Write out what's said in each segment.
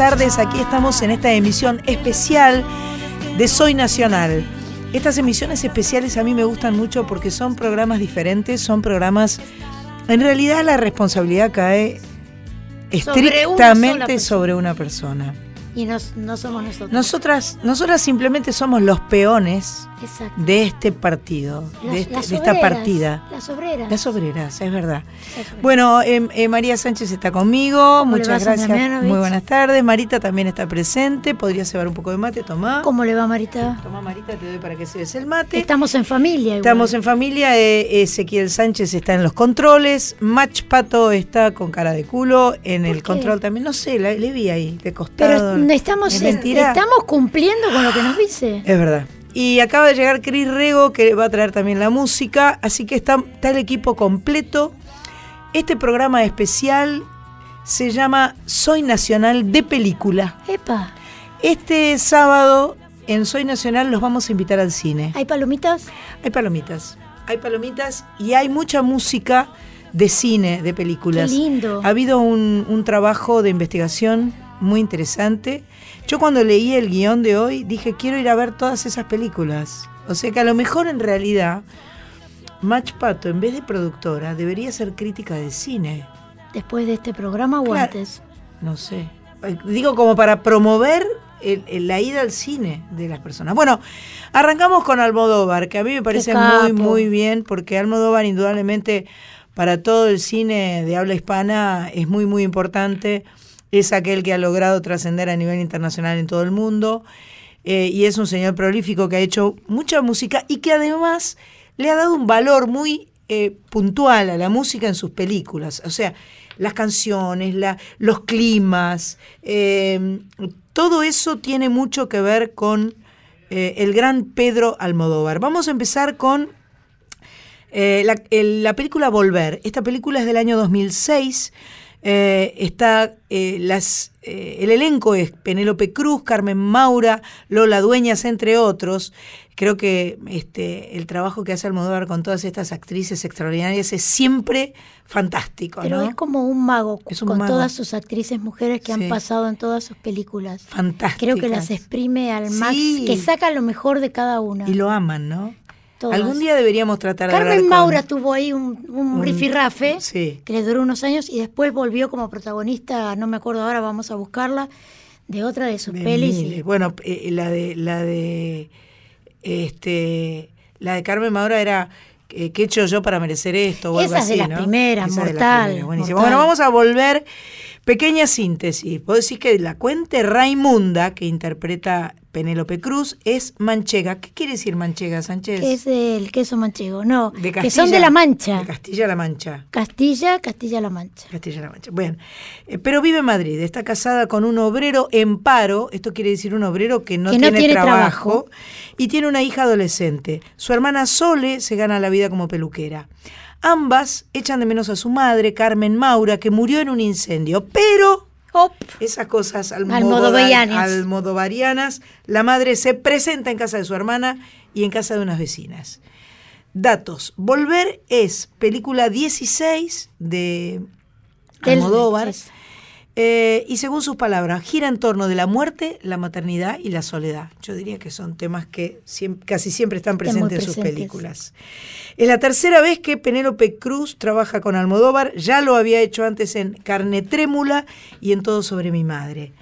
tardes. Aquí estamos en esta emisión especial de Soy Nacional. Estas emisiones especiales a mí me gustan mucho porque son programas diferentes, son programas... En realidad la responsabilidad cae estrictamente sobre una persona. Y no, no somos nosotros. Nosotras, nosotras simplemente somos los peones Exacto. de este partido, Las- de, este- de esta partida. Las obreras. Las obreras, es verdad. Obreras. Bueno, eh, eh, María Sánchez está conmigo, ¿Cómo le muchas gracias. Muy buenas tardes. Marita también está presente. Podría llevar un poco de mate, tomá. ¿Cómo le va, Marita? Tomá, Marita, te doy para que se des el mate. Estamos en familia. igual. Estamos en familia. eh, Ezequiel Sánchez está en los controles. Mach Pato está con cara de culo en el qué? control también. No sé, la, le vi ahí, de Pero costado. Estamos, estamos cumpliendo con lo que nos dice. Es verdad. Y acaba de llegar Cris Rego, que va a traer también la música. Así que está, está el equipo completo. Este programa especial se llama Soy Nacional de Película. Epa, Este sábado en Soy Nacional los vamos a invitar al cine. ¿hay palomitas? Hay palomitas. Hay palomitas y hay mucha música de cine, de películas. Qué lindo. Ha habido un, un trabajo de investigación muy interesante. Yo cuando leí el guion de hoy dije, quiero ir a ver todas esas películas. O sea que a lo mejor en realidad Match Pato, en vez de productora, debería ser crítica de cine. Después de este programa o Claro. antes. No sé. Digo, como para promover el- el- la ida al cine de las personas. Bueno, arrancamos con Almodóvar, que a mí me parece muy, muy bien, porque Almodóvar indudablemente para todo el cine de habla hispana es muy, muy importante. Es aquel que ha logrado trascender a nivel internacional en todo el mundo. eh, y es un señor prolífico que ha hecho mucha música y que además le ha dado un valor muy eh, puntual a la música en sus películas. O sea, las canciones, los climas, eh, todo eso tiene mucho que ver con eh, el gran Pedro Almodóvar. Vamos a empezar con la, la película Volver. Esta película es del año 2006. Eh, está eh, las, eh, el elenco es Penélope Cruz, Carmen Maura, Lola Dueñas, entre otros. Creo que este, el trabajo que hace Almodóvar con todas estas actrices extraordinarias es siempre fantástico. Pero ¿no? es como un mago Es un con mago. todas sus actrices mujeres que Sí. han pasado en todas sus películas. Fantástico. Creo que las exprime al max, Sí. que saca lo mejor de cada una. Y lo aman, ¿no? Algún día deberíamos tratar de hablar Carmen con- Maura tuvo ahí un, un un- rifirrafe Sí. que le duró unos años y después volvió como protagonista, no me acuerdo ahora, vamos a buscarla, de otra de sus de pelis. y- Bueno, eh, la de la de este la de Carmen Maura era eh, ¿qué he hecho yo para merecer esto? O algo Esa es de así, las ¿no? primeras, Esa de las primeras, buenísimo. mortal. Bueno, vamos a volver. Pequeña síntesis. Puedo decir que la cuente Raimunda, que interpreta Penélope Cruz, es manchega. ¿Qué quiere decir manchega, Sánchez? que es del queso manchego, no, de que son de La Mancha. De Castilla-La Mancha. Castilla, Castilla-La Mancha. Castilla-La Mancha. Bueno, eh, pero vive en Madrid, está casada con un obrero en paro, esto quiere decir un obrero que no, Que no tiene, tiene trabajo, trabajo. y tiene una hija adolescente. Su hermana Sole se gana la vida como peluquera. Ambas echan de menos a su madre, Carmen Maura, que murió en un incendio, pero esas cosas Almodovarianas. almodovarianas, la madre se presenta en casa de su hermana y en casa de unas vecinas. Datos. Volver es película 16 de Del- Almodóvar. es- eh, y según sus palabras, gira en torno de la muerte, la maternidad y la soledad. Yo diría que son temas que casi siempre están presentes en sus películas. Es la tercera vez que Penélope Cruz trabaja con Almodóvar, ya lo había hecho antes en Carne Trémula y en Todo sobre mi madre.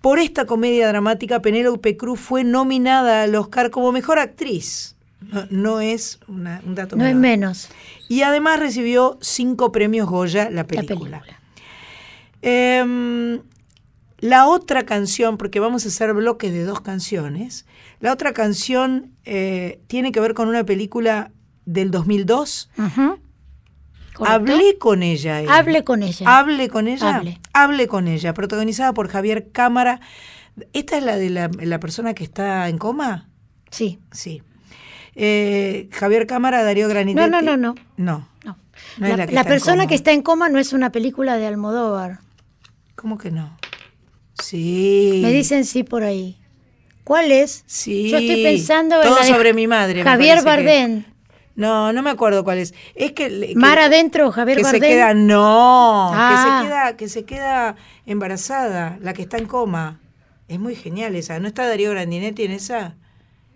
Por esta comedia dramática, Penélope Cruz fue nominada al Oscar como mejor actriz. No, no es una- un dato no es menos Y además recibió cinco premios Goya la la película. Em, la otra canción, porque vamos a hacer bloques de dos canciones, la otra canción eh, tiene que ver con una película del 2002. Ujú. ¿Correcto? Hablé con ella. eh. Hable con ella. Hable con ella. Hable. Hable con ella, protagonizada por Javier Cámara. ¿Esta es la de la, la persona que está en coma? Sí. Sí. Eh, Javier Cámara, Darío Granito. No, no, no, no. No. No. La que persona que está en coma no es una película de Almodóvar. ¿Cómo que no? Sí. Me dicen sí por ahí. ¿Cuál es? Sí. Yo estoy pensando en Todo la sobre mi madre. Javier parece que- Bardem. No, no me acuerdo cuál es. Es que. que- Mar adentro, Javier que se Bardem. queda. No. Ah. Que se queda, que se queda embarazada, la que está en coma. Es muy genial esa. ¿No está Darío Grandinetti en esa?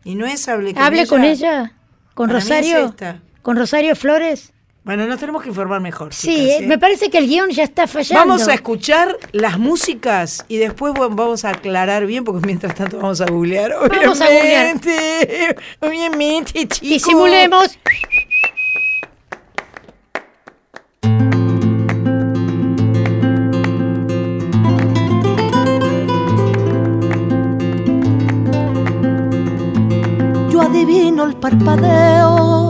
¿Y no es Hable con Hable ella? con ella. ¿Con Para mí es Rosario? esta. ¿Con Rosario Flores? Bueno, nos tenemos que informar mejor. Sí, chicas, eh, me parece que el guion ya está fallando. Vamos a escuchar las músicas y después vamos a aclarar bien, porque mientras tanto vamos a googlear. Vamos a googlear. Obviamente, obviamente, chicos. Disimulemos. Yo adivino el parpadeo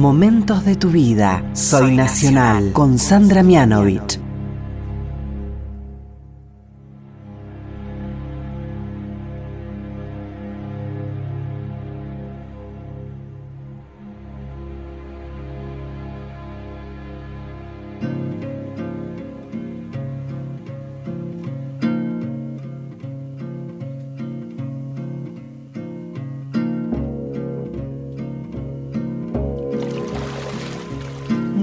Momentos de tu vida. Soy Nacional con Sandra Mianovich.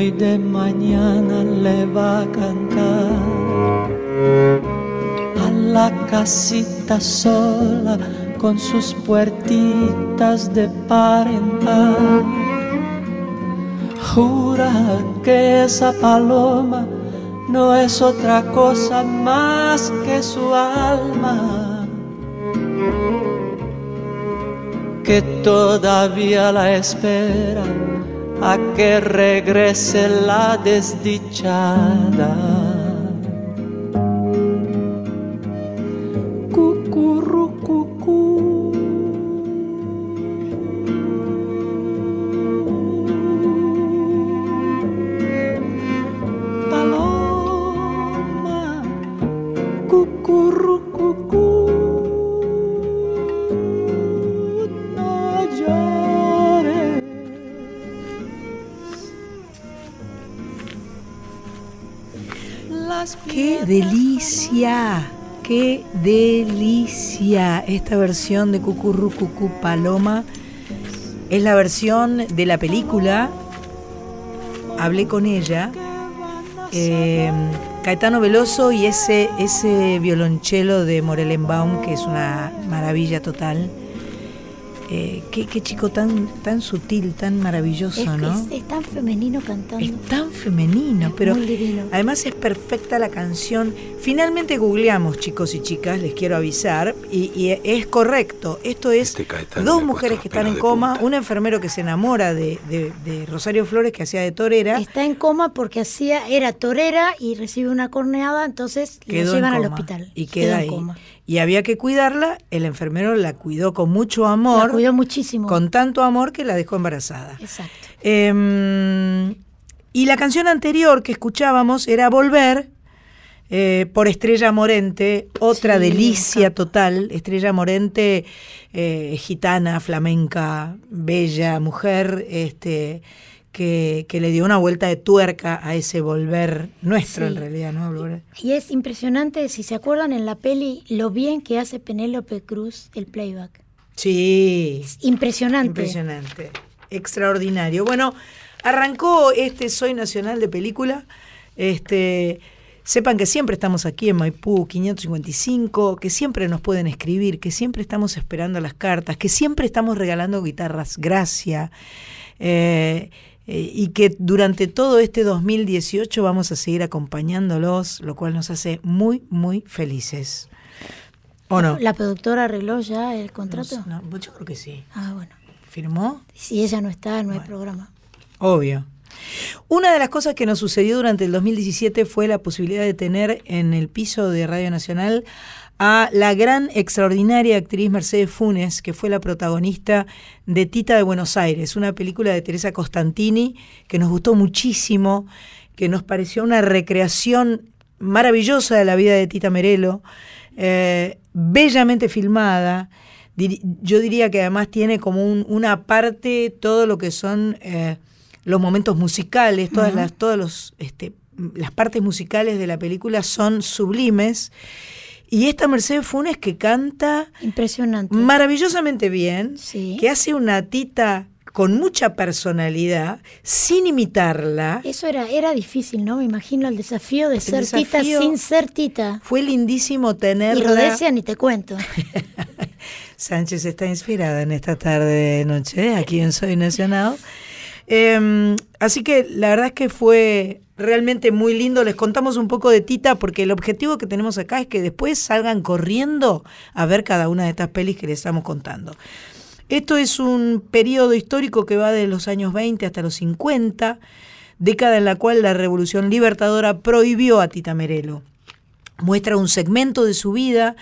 Muy de mañana le va a cantar. A la casita sola con sus puertitas de parental. Jura que esa paloma no es otra cosa más que su alma. Que todavía la espera a que regrese la desdichada. Esta versión de Cucurru Cucú Paloma es la versión de la película. Hablé con ella. eh, Caetano Veloso y ese, ese violonchelo de Morelenbaum, que es una maravilla total. Eh, qué, qué chico tan, tan sutil, tan maravilloso, Es, que ¿no? es, es tan femenino cantando. Es tan femenino, Es pero además es perfecta la canción. Finalmente googleamos, chicos y chicas, les quiero avisar, y, y es correcto. Esto es Este dos mujeres que están en coma, punta. un enfermero que se enamora de, de- de Rosario Flores, que hacía de torera, Está en coma porque hacía era torera y recibe una corneada, entonces la llevan en al hospital. y Queda queda en ahí. coma. Y había que cuidarla, el enfermero la cuidó con mucho La amor, cuidó muchísimo. con tanto amor que la dejó embarazada. Exacto. Eh, y la canción anterior que escuchábamos era Volver, eh, por Estrella Morente, otra Sí, delicia total. Estrella Morente, eh, gitana, flamenca, bella, mujer, este, que, que le dio una vuelta de tuerca a ese volver nuestro Sí. en realidad, ¿no? Volver. Y es impresionante, si se acuerdan en la peli, lo bien que hace Penélope Cruz el playback. Sí. Es impresionante. Impresionante. Extraordinario. Bueno, arrancó este Soy Nacional de Película. Este, sepan que siempre estamos aquí en Maipú 555, que siempre nos pueden escribir, que siempre estamos esperando las cartas, que siempre estamos regalando guitarras gracia. eh, eh, y que durante todo este 2018 vamos a seguir acompañándolos, lo cual nos hace muy, muy felices. ¿O no? ¿La productora arregló ya el contrato? No, no, yo creo que sí. Ah, bueno. ¿Firmó? Si ella no está, no hay programa. Obvio. Una de las cosas que nos sucedió durante el 2017 fue la posibilidad de tener en el piso de Radio Nacional a la gran, extraordinaria actriz Mercedes Funes, que fue la protagonista de Tita de Buenos Aires, una película de Teresa Costantini que nos gustó muchísimo, que nos pareció una recreación maravillosa de la vida de Tita Merelo, eh, bellamente filmada. Yo diría que además tiene como un- una parte todo lo que son eh, los momentos musicales, todas las, todos los este, las partes musicales de la película son sublimes. Y esta Mercedes Funes que canta Impresionante. maravillosamente bien, Sí. que hace una tita con mucha personalidad, sin imitarla. Eso era, era difícil, ¿no? Me imagino el desafío de ser tita sin ser tita. Fue lindísimo Y tenerla. Rodesia ni te cuento. Sánchez está inspirada en esta tarde de noche, aquí en Soy Nacional. Eh, así que la verdad es que fue realmente muy lindo. Les contamos un poco de Tita porque el objetivo que tenemos acá es que después salgan corriendo a ver cada una de estas pelis que les estamos contando. Esto es un periodo histórico que va de los años 20 hasta los 50, década en la cual la Revolución Libertadora prohibió a Tita Merelo. Muestra un segmento de su vida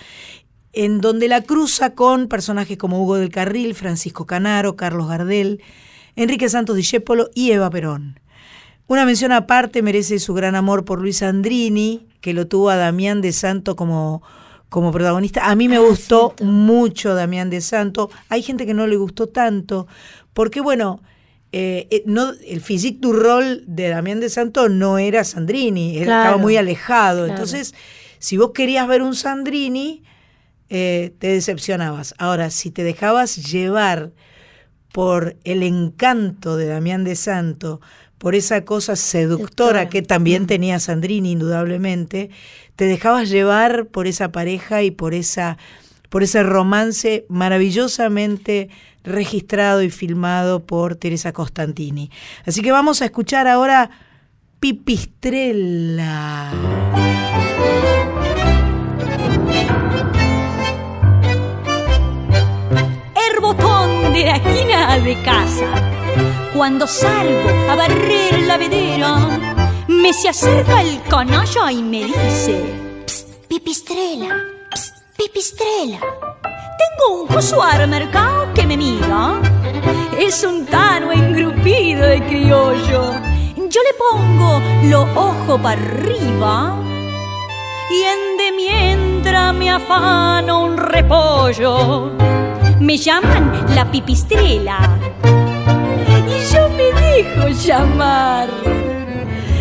en donde la cruza con personajes como Hugo del Carril, Francisco Canaro, Carlos Gardel, Enrique Santos Discépolo y Eva Perón. Una mención aparte merece su gran amor por Luis Andrini, que lo tuvo a Damián de Santo como, como protagonista. A mí me Ah, gustó mucho Damián de Santo. Hay gente que no le gustó tanto, porque bueno, eh, eh, no, el physique du rol de Damián de Santo no era Sandrini, él Claro, estaba muy alejado. claro. Entonces, si vos querías ver un Sandrini, eh, te decepcionabas. Ahora, si te dejabas llevar por el encanto de Damián de Santo, por esa cosa seductora que también tenía Sandrini, indudablemente, te dejabas llevar por esa pareja y por esa por ese romance maravillosamente registrado y filmado por Teresa Costantini. Así que vamos a escuchar ahora Pipistrella. De la esquina de casa. Cuando salgo a barrer la vedera, me se acerca el canalla y me dice: "Psst, Pipistrela, psst, pipistrela. Tengo un coso al mercado que me mira. Es un tano engrupido de criollo. Yo le pongo los ojos para arriba y en de mientras me afano un repollo. Me llaman la pipistrela y yo me dejo llamar.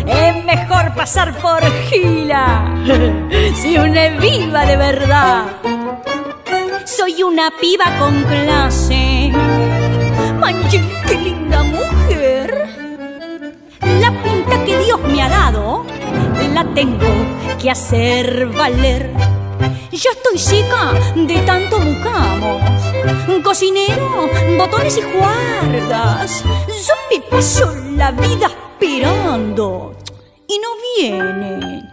Es mejor pasar por gila si una es viva de verdad. Soy una piba con clase. Manche, qué linda mujer. La pinta que Dios me ha dado la tengo que hacer valer. Yo estoy seca de tanto mucamos. Cocinero, botones y guardas. Yo me paso la vida esperando. Y no viene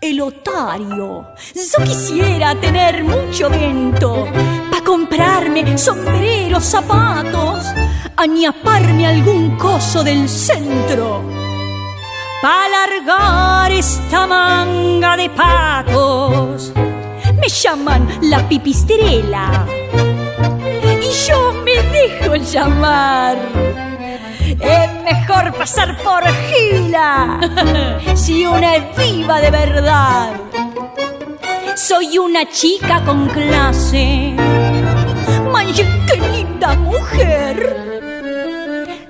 el otario. Yo quisiera tener mucho vento para comprarme sombreros, zapatos, añaparme algún coso del centro. Pa' alargar esta manga de patos, me llaman la pipistrela. Y yo me dejo llamar. Es mejor pasar por gila si una es viva de verdad. Soy una chica con clase. Manche, qué linda mujer.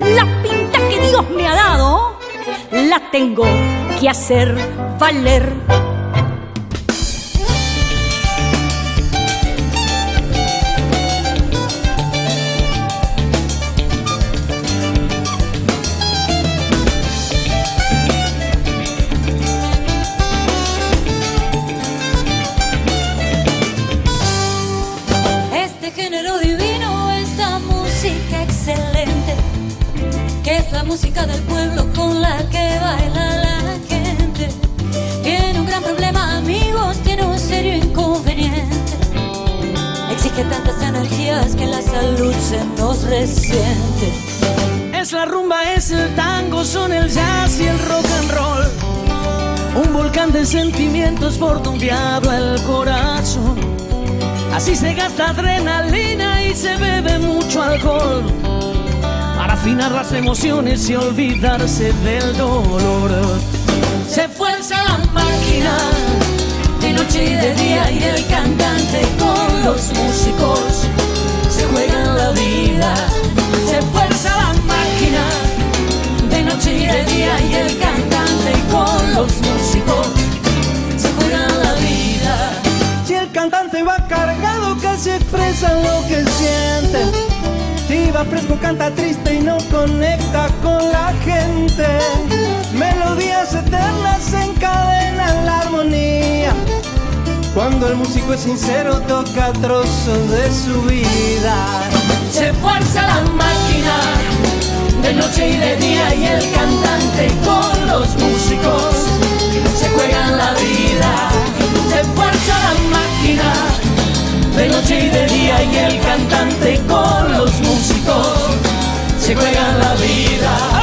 La pinta que Dios me ha dado la tengo que hacer valer. Música del pueblo con la que baila la gente. Tiene un gran problema, amigos, tiene un serio inconveniente. Exige tantas energías que la salud se nos resiente. Es la rumba, es el tango, son el jazz y el rock and roll. Un volcán de sentimientos por diablo el corazón. Así se gasta adrenalina y se bebe mucho alcohol. Afinar las emociones y olvidarse del dolor. Se fuerza la máquina arriba, fresco, canta triste y no conecta con la gente. Melodías eternas encadenan la armonía. Cuando el músico es sincero, toca trozos de su vida. Se fuerza la máquina de noche y de día y el cantante con los músicos se juegan la vida. Se fuerza la máquina de noche y de día y el cantante con los músicos se juegan la vida.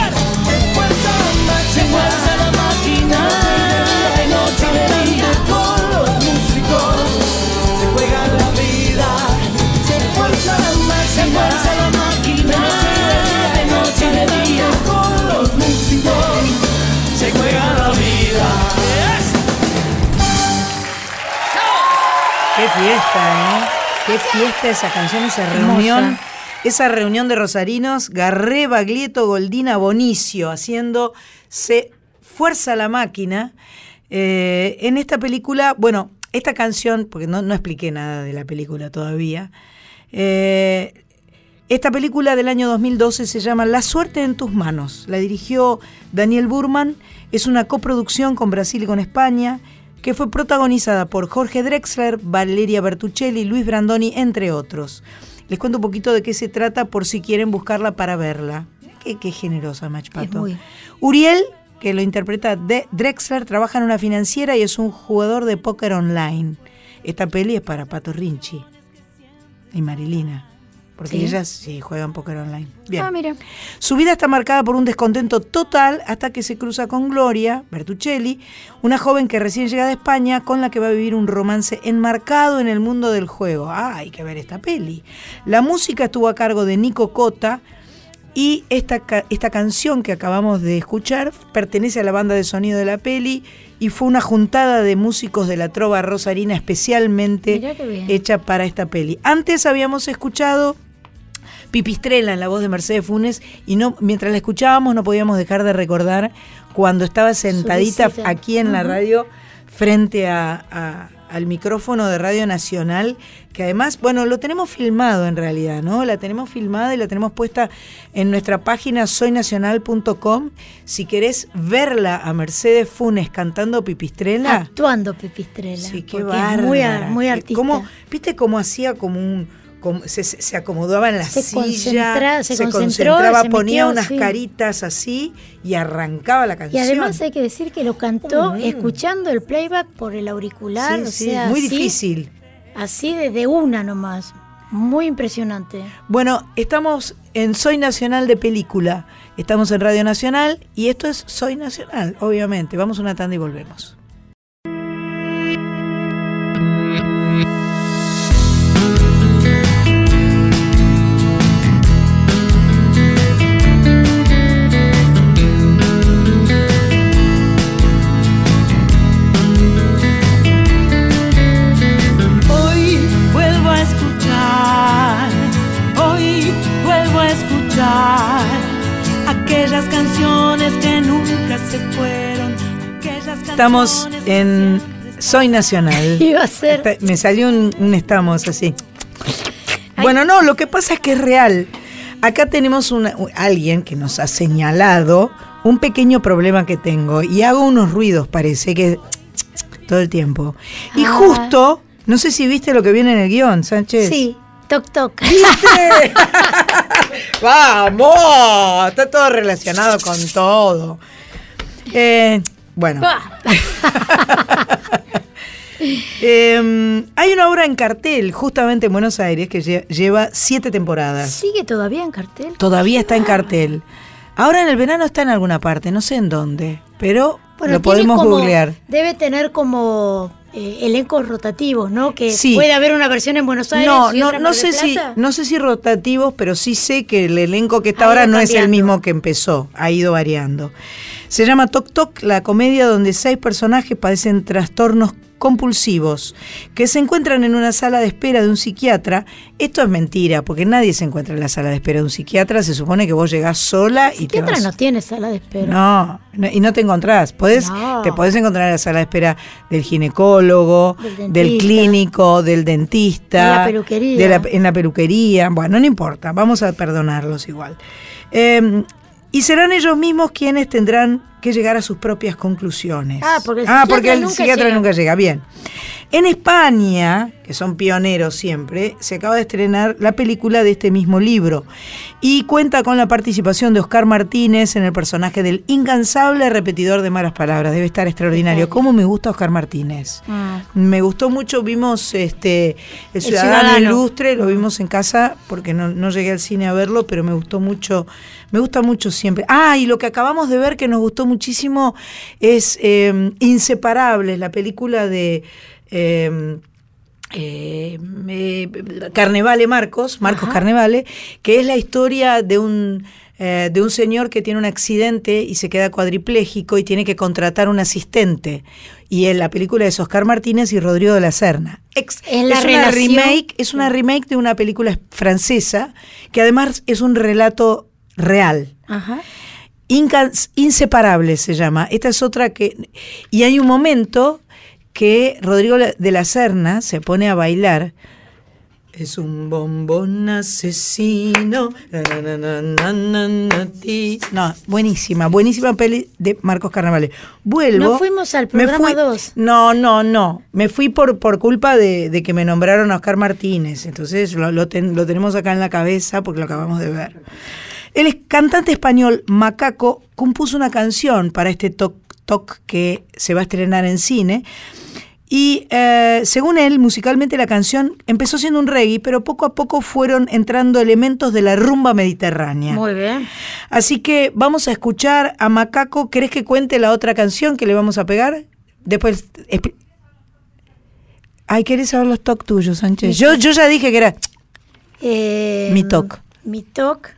Fiesta, ¿eh? Qué fiesta esa canción, esa reunión. Esa reunión de rosarinos, Garré, Baglietto, Goldina, Bonicio, haciendo Se Fuerza la Máquina. Eh, en esta película, bueno, esta canción, porque no, no expliqué nada de la película todavía. eh, esta película del año 2012 se llama La suerte en tus manos. La dirigió Daniel Burman. Es una coproducción con Brasil y con España que fue protagonizada por Jorge Drexler, Valeria Bertuccelli, Luis Brandoni, entre otros. Les cuento un poquito de qué se trata por si quieren buscarla para verla. Qué, qué generosa, Machpato. muy. Uriel, que lo interpreta de Drexler, trabaja en una financiera y es un jugador de póker online. Esta peli es para Pato Rinchi y Marilina. Porque ¿Sí? ellas sí juegan póker online. Bien. Ah, mira. Su vida está marcada por un descontento total hasta que se cruza con Gloria Bertuccelli, una joven que recién llega de España con la que va a vivir un romance enmarcado en el mundo del juego. Ah, hay que ver esta peli. La música estuvo a cargo de Nico Cota y esta, esta canción que acabamos de escuchar pertenece a la banda de sonido de la peli y fue una juntada de músicos de la trova rosarina especialmente hecha para esta peli. Antes habíamos escuchado Pipistrela en la voz de Mercedes Funes y no mientras la escuchábamos no podíamos dejar de recordar cuando estaba sentadita aquí en la radio frente a- a- al micrófono de Radio Nacional, que además, bueno, lo tenemos filmado en realidad, ¿no? La tenemos filmada y la tenemos puesta en nuestra página soynacional.com. Si querés verla a Mercedes Funes cantando Pipistrela, Actuando Pipistrela. Sí, qué muy, bárbara. muy Qué- artista. cómo- ¿Viste cómo hacía como un... se, acomodaba en la Se silla, se concentraba, se ponía metió, unas sí. caritas así y arrancaba la Y canción. además hay que decir que lo cantó Mm. escuchando el playback por el auricular. Sí, o sí, sea, muy así- difícil. Así de, de una nomás. Muy impresionante. Bueno, estamos en Soy Nacional de Película. Estamos en Radio Nacional y esto es Soy Nacional, obviamente. Vamos a una tanda y volvemos. Estamos en Soy Nacional. Iba a ser. Me salió un, un estamos así. Bueno, no, lo que pasa es que es real. Acá tenemos una, alguien que nos ha señalado un pequeño problema que tengo y hago unos ruidos, parece que todo el tiempo. Y Ah. justo, no sé si viste lo que viene en el guion, Sánchez. Sí, toc toc. ¿Viste? ¡Vamos! Está todo relacionado con todo. Eh, bueno. Eh, hay una obra en cartel, justamente en Buenos Aires, que lle- lleva siete temporadas. ¿Sigue todavía en cartel? Todavía está en cartel. Ahora en el verano está en alguna parte, no sé en dónde, pero Bueno, lo podemos como- googlear. Debe tener como eh, elencos rotativos, ¿no? Que Sí. puede haber una versión en Buenos Aires No, y no, otra no sé si, no sé si rotativos, pero sí sé que el elenco que está Ha ahora no es el mismo que empezó, ha ido variando. Se llama Toc Toc, la comedia donde seis personajes padecen trastornos compulsivos que se encuentran en una sala de espera de un psiquiatra. Esto es mentira, porque nadie se encuentra en la sala de espera de un psiquiatra. Se supone que vos llegás sola y te Psiquiatra vas. no tiene sala de espera. No, no, y no te encontrás. Podés, No. Te podés encontrar en la sala de espera del ginecólogo, Del clínico, del dentista. En la peluquería. de la- en la peluquería. Bueno, no importa, vamos a perdonarlos igual. Eh, y serán ellos mismos quienes tendrán que llegar a sus propias conclusiones. Ah, porque el Ah, psiquiatra porque el nunca psiquiatra llega. nunca llega. Bien. En España, que son pioneros siempre, se acaba de estrenar la película de este mismo libro y cuenta con la participación de Oscar Martínez en el personaje del incansable repetidor de malas palabras. Debe estar extraordinario. ¿Cómo me gusta Oscar Martínez? Ah. Me gustó mucho, vimos este El Ciudadano, Ciudadano. Ilustre, lo vimos en casa porque no, no llegué al cine a verlo, pero me gustó mucho, me gusta mucho siempre. Ah, y lo que acabamos de ver que nos gustó muchísimo es eh, Inseparables, la película de eh, eh, eh, Carnevale Marcos, Marcos Carnevale, que es la historia de un eh, de un señor que tiene un accidente y se queda cuadripléjico y tiene que contratar un asistente. Y en la película es Oscar Martínez y Rodrigo de la Serna. Ex- Es la una relación- remake, es una remake de una película francesa que además es un relato real. Ajá. Incans- Inseparables se llama. Esta es otra que. Y hay un momento que Rodrigo de la Serna se pone a bailar. Es un bombón asesino. na, na, na, na, na, na, ti. No, buenísima, buenísima peli de Marcos Carnavales. Vuelvo. No fuimos al programa fui- 2. No, no, no. Me fui por, por culpa de, de que me nombraron a Oscar Martínez. Entonces lo, lo ten- lo tenemos acá en la cabeza porque lo acabamos de ver. El cantante español Macaco compuso una canción para este Toc Toc que se va a estrenar en cine. Y eh, según él, musicalmente la canción empezó siendo un reggae, pero poco a poco fueron entrando elementos de la rumba mediterránea. Muy bien. Así que vamos a escuchar a Macaco. ¿Querés que cuente la otra canción que le vamos a pegar? Después. Ay, ¿querés saber los toc tuyos, Sánchez? Yo, yo ya dije que era Eh, mi toc. Mi toc.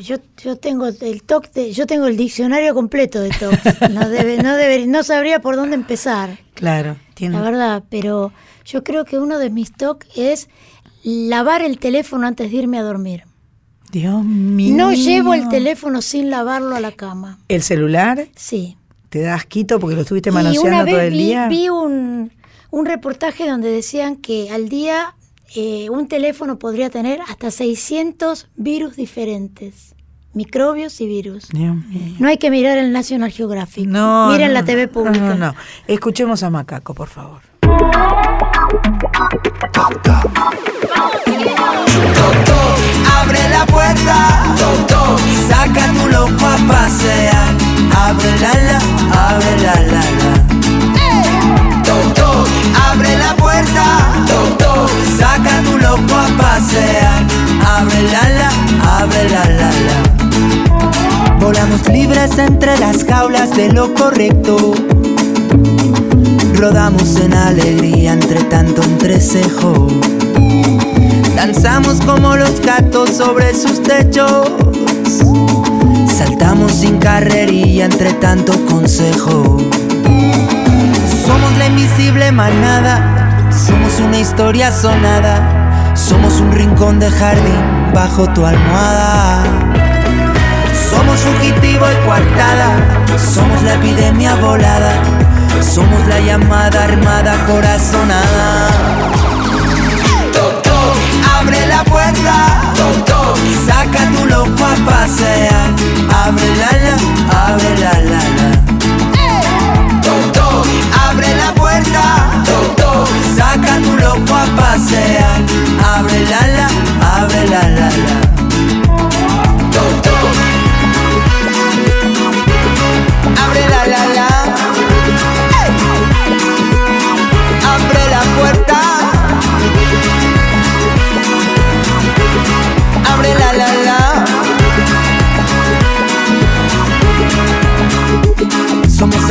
Yo, yo tengo el toc de, yo tengo el diccionario completo de tocs. No debe, no debe, no sabría por dónde empezar, Claro, tiene. la verdad, pero yo creo que uno de mis tocs es lavar el teléfono antes de irme a dormir. Dios mío. No llevo el teléfono sin lavarlo a la cama. ¿El celular? Sí. ¿Te das quito porque lo estuviste Y una manoseando todo vez el vi, día? vi un, un reportaje donde decían que al día eh, un teléfono podría tener hasta 600 virus diferentes, microbios y virus. Mío. No hay que mirar el National Geographic. No, Miren no, la no, TV no, pública. No, no, Escuchemos a Macaco, por favor. Abre la puerta, saca tu loco a pasear. Abre la la, abre la la loco a pasear. Abre la la, abre la la la. Volamos libres entre las jaulas de lo correcto. Rodamos en alegría entre tanto entrecejo. Danzamos como los gatos sobre sus techos. Saltamos sin carrería entre tanto consejo. Somos la invisible manada. Somos una historia sonada. Somos un rincón de jardín bajo tu almohada. Somos fugitivo y coartada. Somos la epidemia volada. Somos la llamada armada corazonada. Toc, toc, abre la puerta. Toc, toc, saca tu loco a pasear. Abre la la, abre la la la. Saca tu loco a pasear. Abre la la, abre la la la. Abre la la la. Abre la puerta. Abre la la la. Somos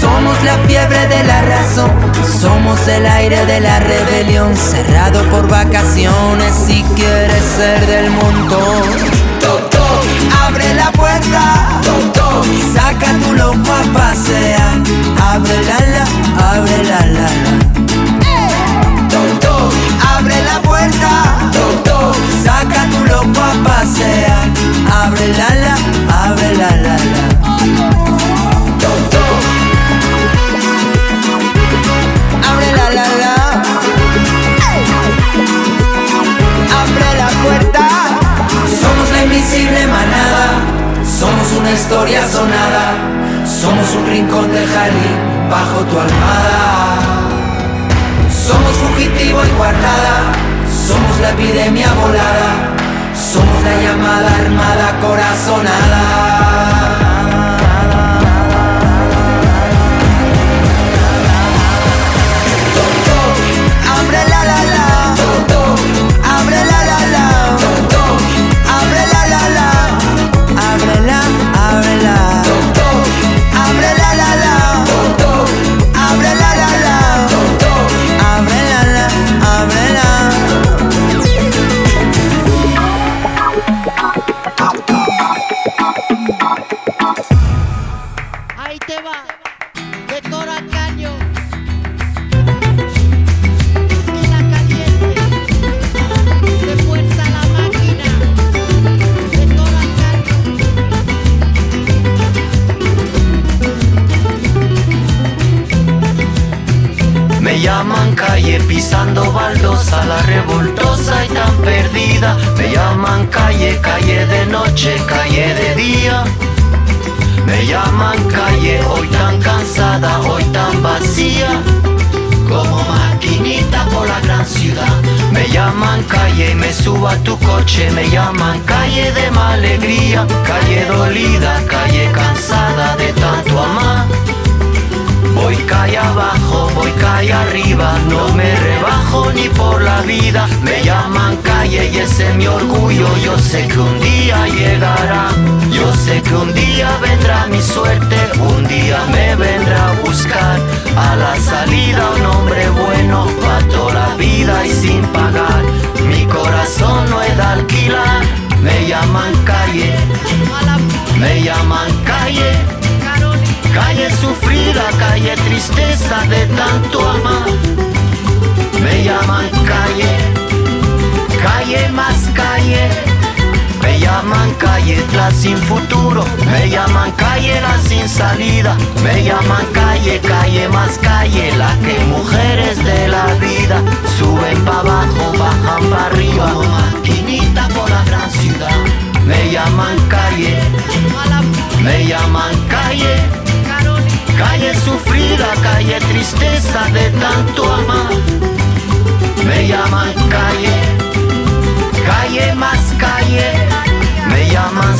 Somos la fiebre de la razón, somos el aire de la rebelión, cerrado por vacaciones si quieres ser del montón. Toc, abre la puerta, toc, saca tu loco a pasear, abre la la, abre la la la. abre la puerta, saca tu loco a pasear, abre la la, abre la la la. Invisible manada, somos una historia sonada, somos un rincón de jardín bajo tu almada. Somos fugitivo y guardada, somos la epidemia volada, somos la llamada armada corazonada. Calle cansada de tanto amar. Voy calle abajo, voy calle arriba, no me rebajo ni por la vida. Me llaman calle y ese es mi orgullo. Yo sé que un día llegará, yo sé que un día vendrá mi suerte, un día me vendrá a buscar. A la salida un hombre bueno, para toda la vida y sin pagar. Mi corazón no es de alquilar, me llaman calle, me llaman calle. Calle sufrida, calle tristeza de tanto amar. Me llaman calle, calle más calle. Me llaman calle la sin futuro, me llaman calle la sin salida, me llaman calle, calle más calle, la que mujeres de la vida. Suben para abajo, bajan para arriba, maquinita por la gran ciudad. Me llaman calle, me llaman calle. Calle sufrida, calle tristeza de tanto amar.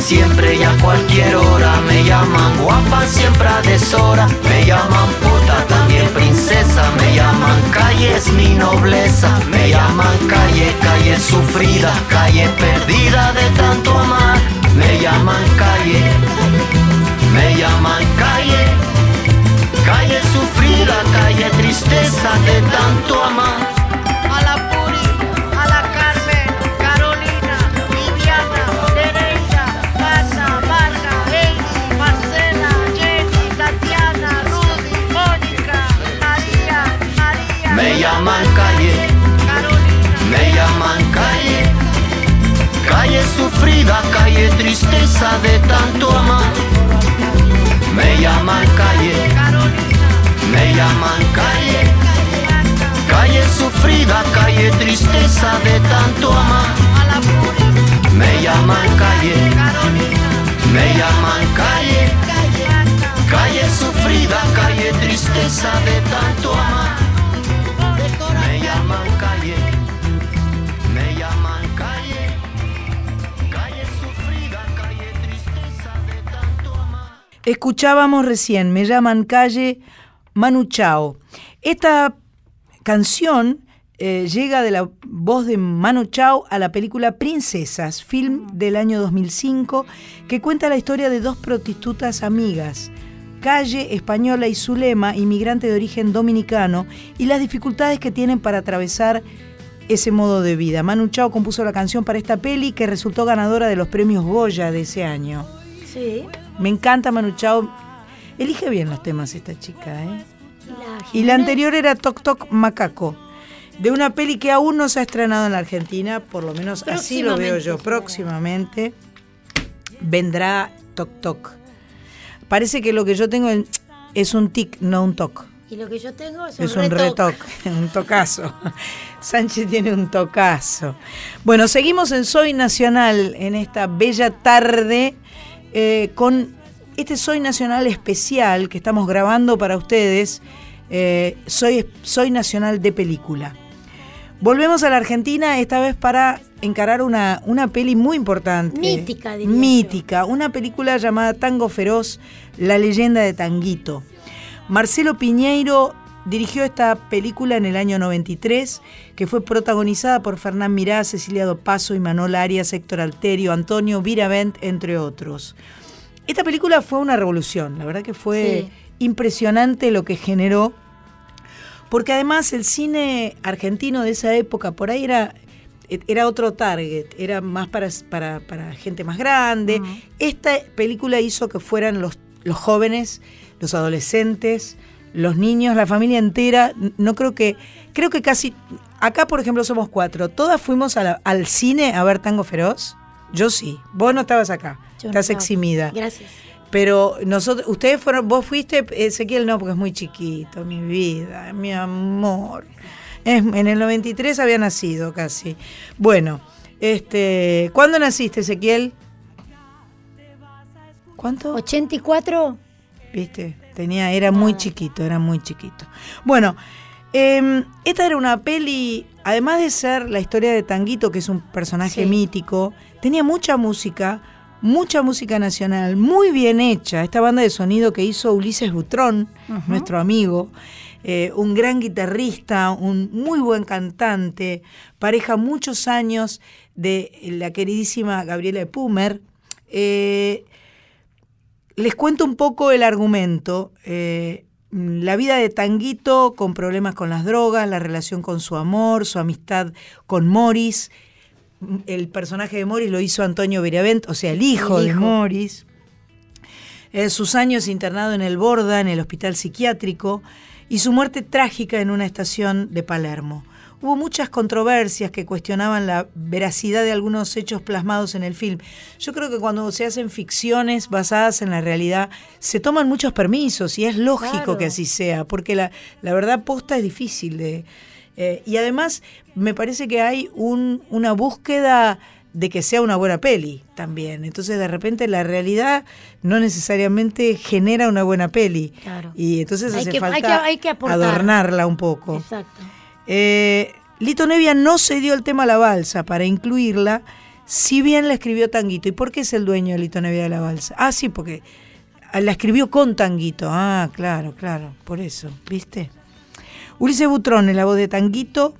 Siempre y a cualquier hora. Me llaman guapa siempre a deshora. Me llaman puta también princesa. Me llaman calle es mi nobleza. Me llaman calle, calle sufrida, calle perdida de tanto amar. Me llaman calle, me llaman calle. Calle sufrida, calle tristeza de tanto amar. Llaman calle, me llaman calle. Calle sufrida, calle tristeza de tanto amar. Me llaman calle me llaman calle, calle sufrida, calle tristeza de tanto amar. Me llaman calle, me llaman calle, calle sufrida, calle tristeza de tanto amar. Escuchábamos recién, me llaman calle Manu Chao. Esta canción eh, llega de la voz de Manu Chao a la película Princesas, film del año 2005, que cuenta la historia de dos prostitutas amigas, Calle, española y Zulema, inmigrante de origen dominicano, y las dificultades que tienen para atravesar ese modo de vida. Manu Chao compuso la canción para esta peli que resultó ganadora de los premios Goya de ese año. Sí. Me encanta Manu Chao. Elige bien los temas esta chica, ¿eh? La Y la anterior era Toc Toc Macaco, de una peli que aún no se ha estrenado en la Argentina, por lo menos así lo veo yo. Próximamente vendrá Toc Toc. Parece que lo que yo tengo en- es un tic, no un toc. Y lo que yo tengo es un, Es un retoc. retoc, un tocazo. Sánchez tiene un tocazo. Bueno, seguimos en Soy Nacional en esta bella tarde eh, con este Soy Nacional especial que estamos grabando para ustedes. eh, Soy, Soy Nacional de Película. Volvemos a la Argentina, esta vez para encarar una, una peli muy importante. Mítica, diría yo. Mítica, una película llamada Tango Feroz, la leyenda de Tanguito. Marcelo Piñeiro dirigió esta película en el año 93, que fue protagonizada por Fernán Mirá, Cecilia Dopazo, Imanol Arias, Héctor Alterio, Antonio Viravent, entre otros. Esta película fue una revolución, la verdad que fue Sí. impresionante lo que generó, porque además el cine argentino de esa época por ahí era, era otro target, era más para, para, para gente más grande. Esta película hizo que fueran los, los jóvenes, los adolescentes, los niños, la familia entera. No creo que, creo que casi, acá por ejemplo somos cuatro, todas fuimos a la- al cine a ver Tango Feroz. Yo sí, vos no estabas acá, Yo estás eximida. Gracias. Pero nosotros, ustedes fueron, vos fuiste, Ezequiel no, porque es muy chiquito, mi vida, mi amor. Es- en el 93 había nacido casi. Bueno, este, ¿cuándo naciste, Ezequiel? ¿Cuánto? 84. ¿Viste? Tenía, era muy chiquito, era muy chiquito. Bueno, em, esta era una peli, además de ser la historia de Tanguito, que es un personaje Sí. mítico, tenía mucha música, mucha música nacional, muy bien hecha. Esta banda de sonido que hizo Ulises Butrón, nuestro amigo, eh, un gran guitarrista, un muy buen cantante, pareja muchos años de la queridísima Gabriela Pumer. Eh, les cuento un poco el argumento. Eh, la vida de Tanguito con problemas con las drogas, la relación con su amor, su amistad con Morris. El personaje de Morris lo hizo Antonio Viravent, o sea, el hijo, El de. Morris. Eh, sus años internado en el Borda, en el hospital psiquiátrico, y su muerte trágica en una estación de Palermo. Hubo muchas controversias que cuestionaban la veracidad de algunos hechos plasmados en el film. Yo creo que cuando se hacen ficciones basadas en la realidad, se toman muchos permisos y es lógico Claro. que así sea, porque la, la verdad posta es difícil de... eh, y además me parece que hay un- una búsqueda de que sea una buena peli también. Entonces de repente la realidad no necesariamente genera una buena peli. Claro. Y entonces Hay hace que- hay falta que- hay que adornarla un poco. Exacto. Eh, Lito Nevia no se dio el tema a la balsa para incluirla, si bien la escribió Tanguito. ¿Y por qué es el dueño de Lito Nevia de la balsa? Ah, sí, porque la escribió con Tanguito. Ah, claro, claro, por eso, ¿viste? Ulises Butrón es la voz de Tanguito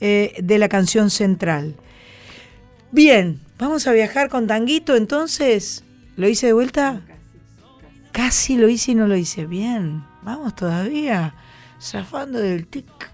eh, de la canción central. Bien, vamos a viajar con Tanguito entonces. ¿Lo hice de vuelta? Casi lo hice y no lo hice bien. Vamos todavía, zafando del tic.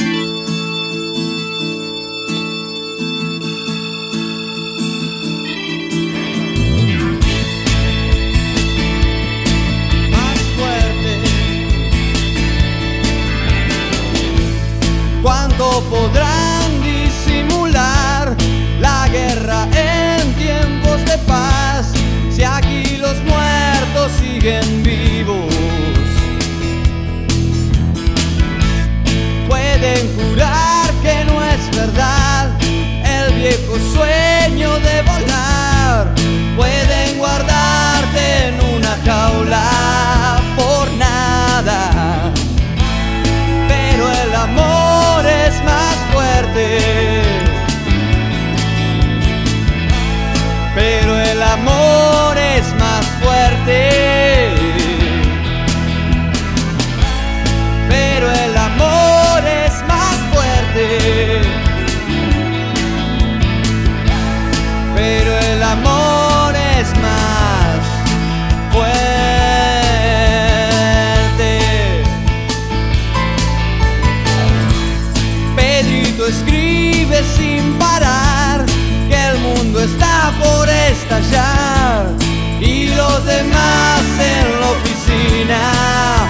Podrán disimular. La guerra en tiempos de paz, si aquí los muertos siguen vivos. Pueden jurar que no es verdad el viejo sueño de volar. Pueden guardarte en una jaula por Pero en la oficina.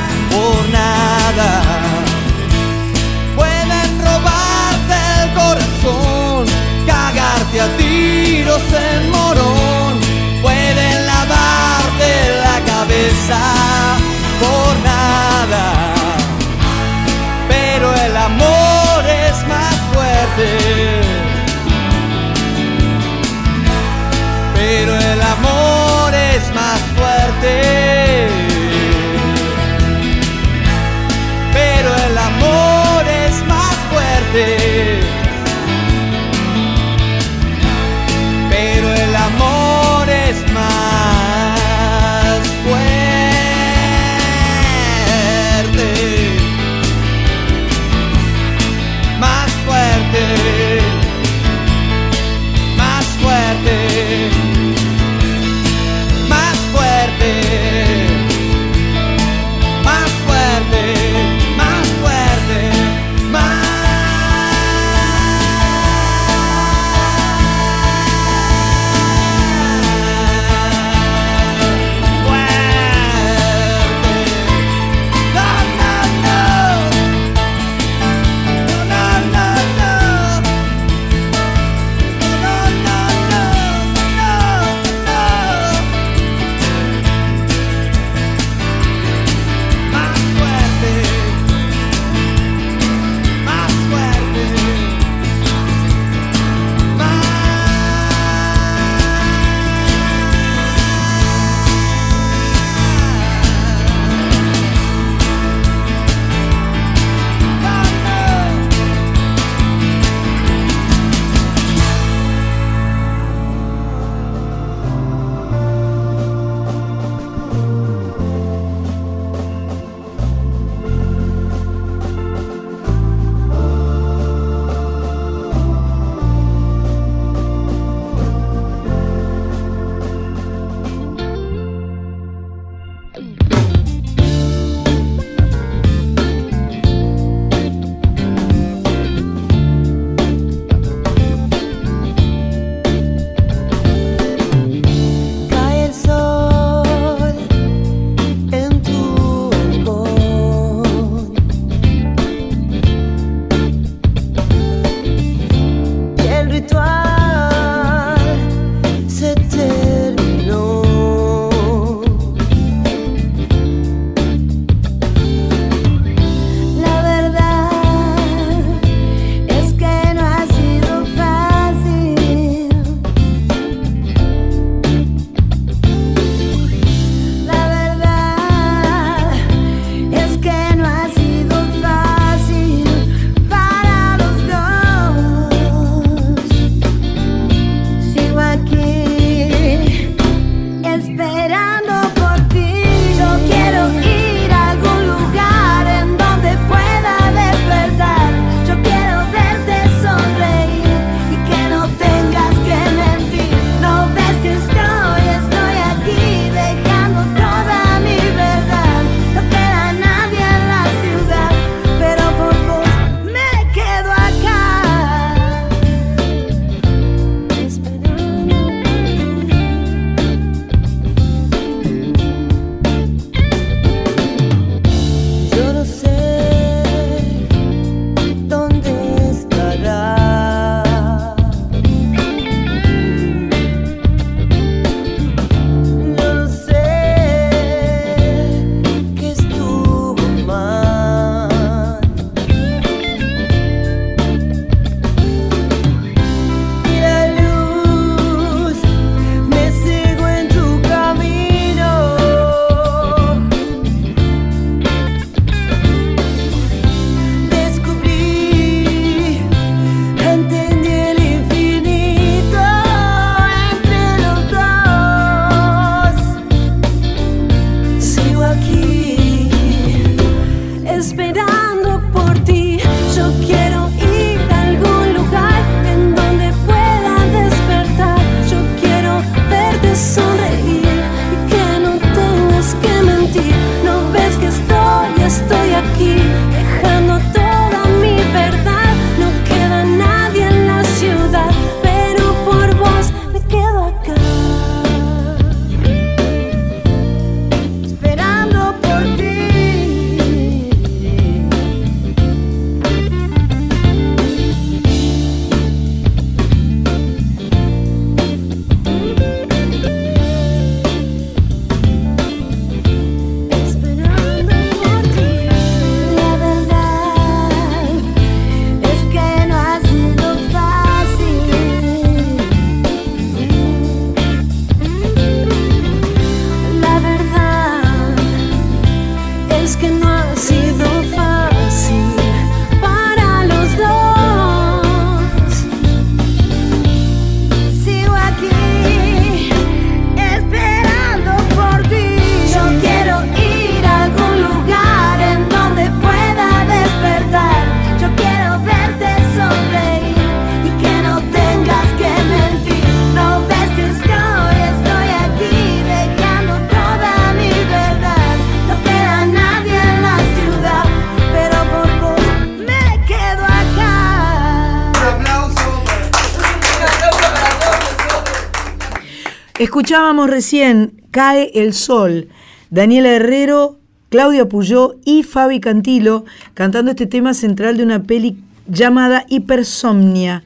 Escuchábamos recién Cae el Sol, Daniela Herrero, Claudia Puyó y Fabi Cantilo cantando este tema central de una peli llamada Hipersomnia.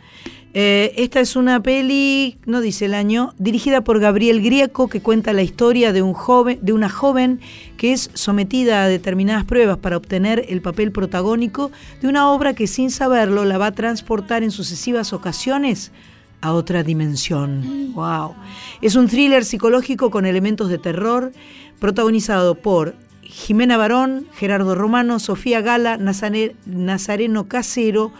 Eh, esta es una peli, no dice el año, dirigida por Gabriel Grieco, que cuenta la historia de, un joven, de una joven que es sometida a determinadas pruebas para obtener el papel protagónico de una obra que sin saberlo la va a transportar en sucesivas ocasiones a otra dimensión. Wow. Es un thriller psicológico con elementos de terror, protagonizado por Jimena Barón, Gerardo Romano, Sofía Gala, Nazareno Casero,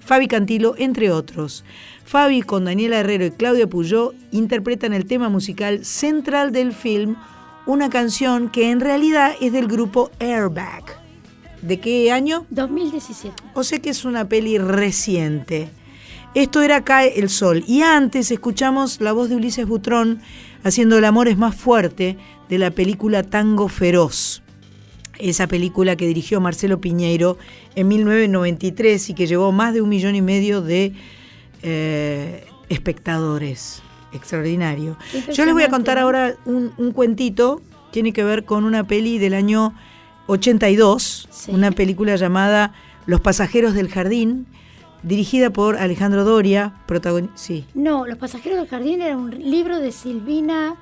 Fabi Cantilo, entre otros. Fabi con Daniela Herrero y Claudia Puyó interpretan el tema musical central del film, una canción que en realidad es del grupo Airbag. ¿De qué año? 2017. O sea que es una peli reciente. Esto era Cae el Sol. Y antes escuchamos la voz de Ulises Butrón haciendo El amor es más fuerte de la película Tango Feroz. Esa película que dirigió Marcelo Piñeiro en 1993 y que llevó más de un millón y medio de eh, espectadores. Extraordinario. Yo les voy a contar ahora un, un cuentito. Tiene que ver con una peli del año 82, una película llamada Los pasajeros del jardín, dirigida por Alejandro Doria, protagonista. Sí, No, Los pasajeros del jardín era un libro de Silvina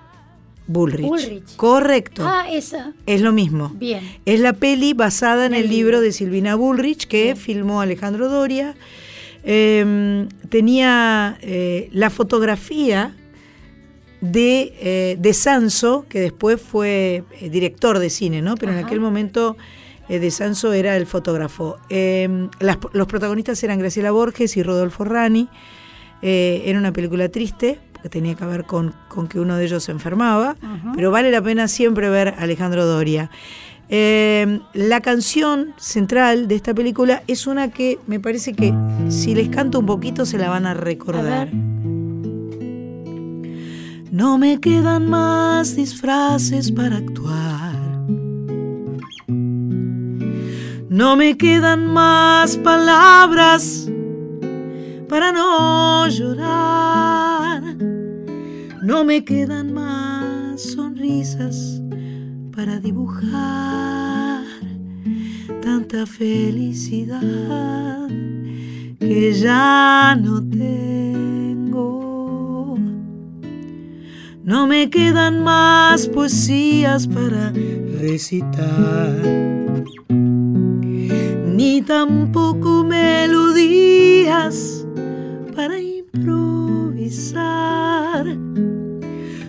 Bullrich. Bullrich. Correcto. Ah, esa. Es lo mismo. Bien. Es la peli basada en el libro de Silvina Bullrich que filmó Alejandro Doria. Eh, tenía eh, la fotografía de, eh, de Sanso, que después fue eh, director de cine, ¿no? Pero en aquel momento de Sanso era el fotógrafo. Eh, las- los protagonistas eran Graciela Borges y Rodolfo Rani. Eh, era una película triste, porque tenía que ver con, con que uno de ellos se enfermaba, pero vale la pena siempre ver a Alejandro Doria. Eh, la canción central de esta película es una que me parece que si les canto un poquito se la van a recordar. No me quedan más disfraces para actuar. No me quedan más palabras para no llorar. No me quedan más sonrisas para dibujar tanta felicidad que ya no tengo. No me quedan más poesías para recitar, ni tampoco melodías para improvisar.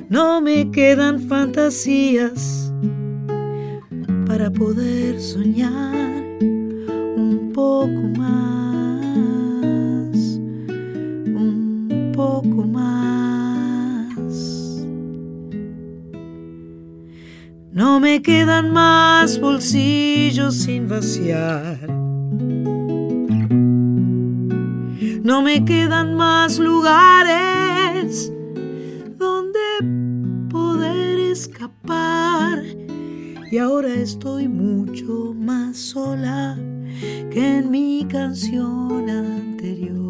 No me quedan fantasías para poder soñar un poco más, un poco más. No me quedan más bolsillos sin vaciar. No me quedan más lugares donde poder escapar. Y ahora estoy mucho más sola que en mi canción anterior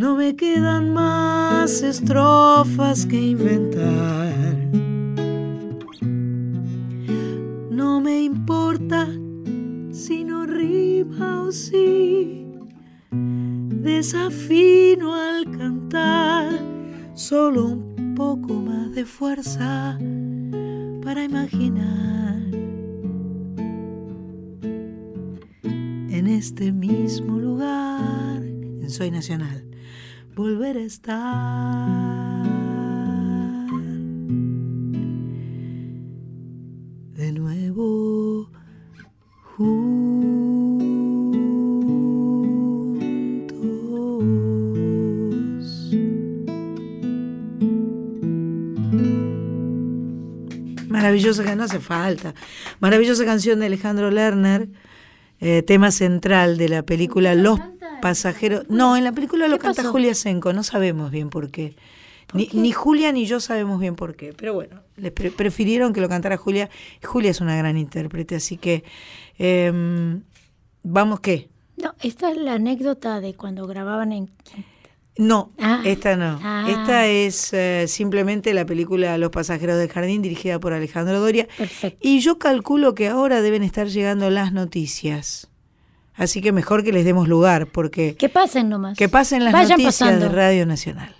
No me quedan más estrofas que inventar. No me importa si no rima o si desafino al cantar. Solo un poco más de fuerza para imaginar en este mismo lugar, en Soy Nacional, volver a estar de nuevo juntos. Maravillosa que no hace falta. Maravillosa canción de Alejandro Lerner, eh, tema central de la película Los Pasajeros. No, en la película lo canta Julia Senco, no sabemos bien por qué. Ni, ni Julia ni yo sabemos bien por qué, pero bueno, les pre- prefirieron que lo cantara Julia. Julia es una gran intérprete, así que em, vamos qué. No, esta es la anécdota de cuando grababan en... No, Ah. esta no. Ah. Esta es eh, simplemente la película Los pasajeros del jardín dirigida por Alejandro Doria. Y yo calculo que ahora deben estar llegando las noticias. Así que mejor que les demos lugar, porque Que pasen nomás. que pasen las Vayan noticias pasando. de Radio Nacional.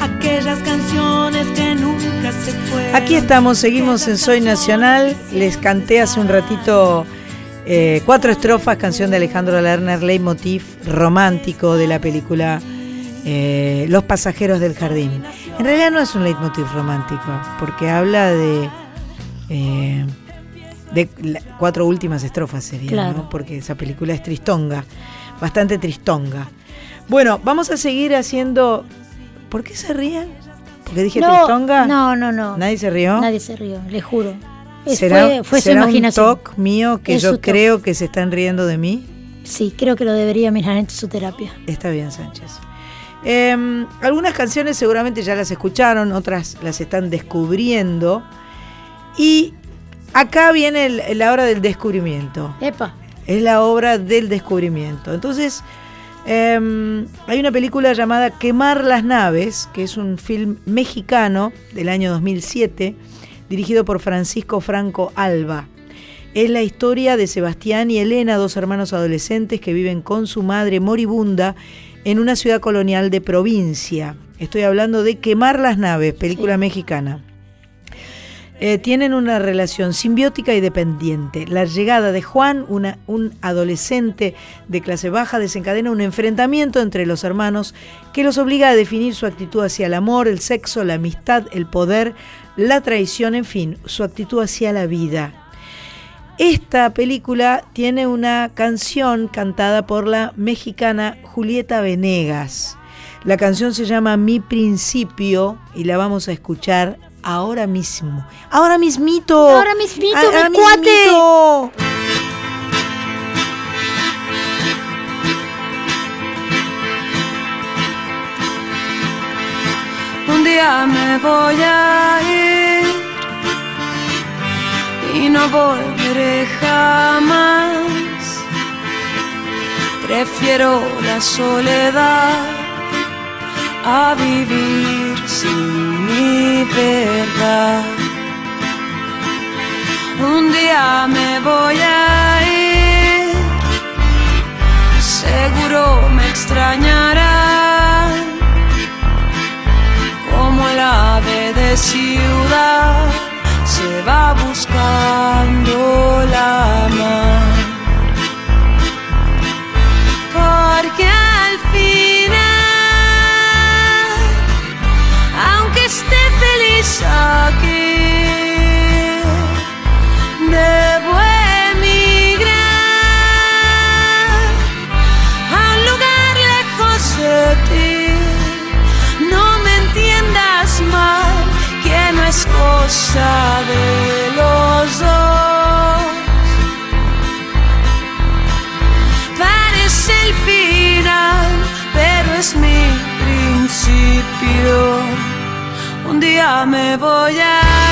Aquellas canciones que nunca se fueron. Aquí estamos, seguimos en Soy Nacional. Les canté hace un ratito eh, cuatro estrofas, canción de Alejandro Lerner, leitmotiv romántico de la película eh, Los pasajeros del jardín. En realidad no es un leitmotiv romántico, porque habla de, eh, de la- cuatro últimas estrofas serían, Claro. ¿no? porque esa película es tristonga, bastante tristonga. Bueno, vamos a seguir haciendo... ¿Por qué se ríen? ¿Porque dije no, tristonga? No, no, no. ¿Nadie se rió? Nadie se rió, le juro. Es- ¿Será, fue fue su será un imaginación. toque mío que Es yo su creo que se están riendo de mí? Sí, creo que lo debería mirar en su terapia. Está bien, Sánchez. Em, algunas canciones seguramente ya las escucharon, otras las están descubriendo. Y acá viene el- la hora del descubrimiento. Epa. Es la obra del descubrimiento. Entonces, em, hay una película llamada Quemar las naves, que es un film mexicano del año 2007, dirigido por Francisco Franco Alba. Es la historia de Sebastián y Elena, dos hermanos adolescentes que viven con su madre moribunda en una ciudad colonial de provincia. Estoy hablando de Quemar las naves, película mexicana. Eh, tienen una relación simbiótica y dependiente. La llegada de Juan, un adolescente de clase baja, desencadena un enfrentamiento entre los hermanos que los obliga a definir su actitud hacia el amor, el sexo, la amistad, el poder, la traición, en fin, su actitud hacia la vida. Esta película tiene una canción cantada por la mexicana Julieta Venegas. La canción se llama Mi Principio y la vamos a escuchar ahora mismo. Ahora mismito. Ahora mismito, Ah, mi ahora cuate. mismito. Un día me voy a ir y no volveré jamás. Prefiero la soledad a vivir sin mi verdad. Un día me voy a ir, seguro me extrañará como el ave de ciudad se va buscando la mar. Porque y. Debo emigrar a un lugar lejos de ti. No me entiendas mal, que no es cosa de los dos. Parece el final, pero es mi principio un día me voy a...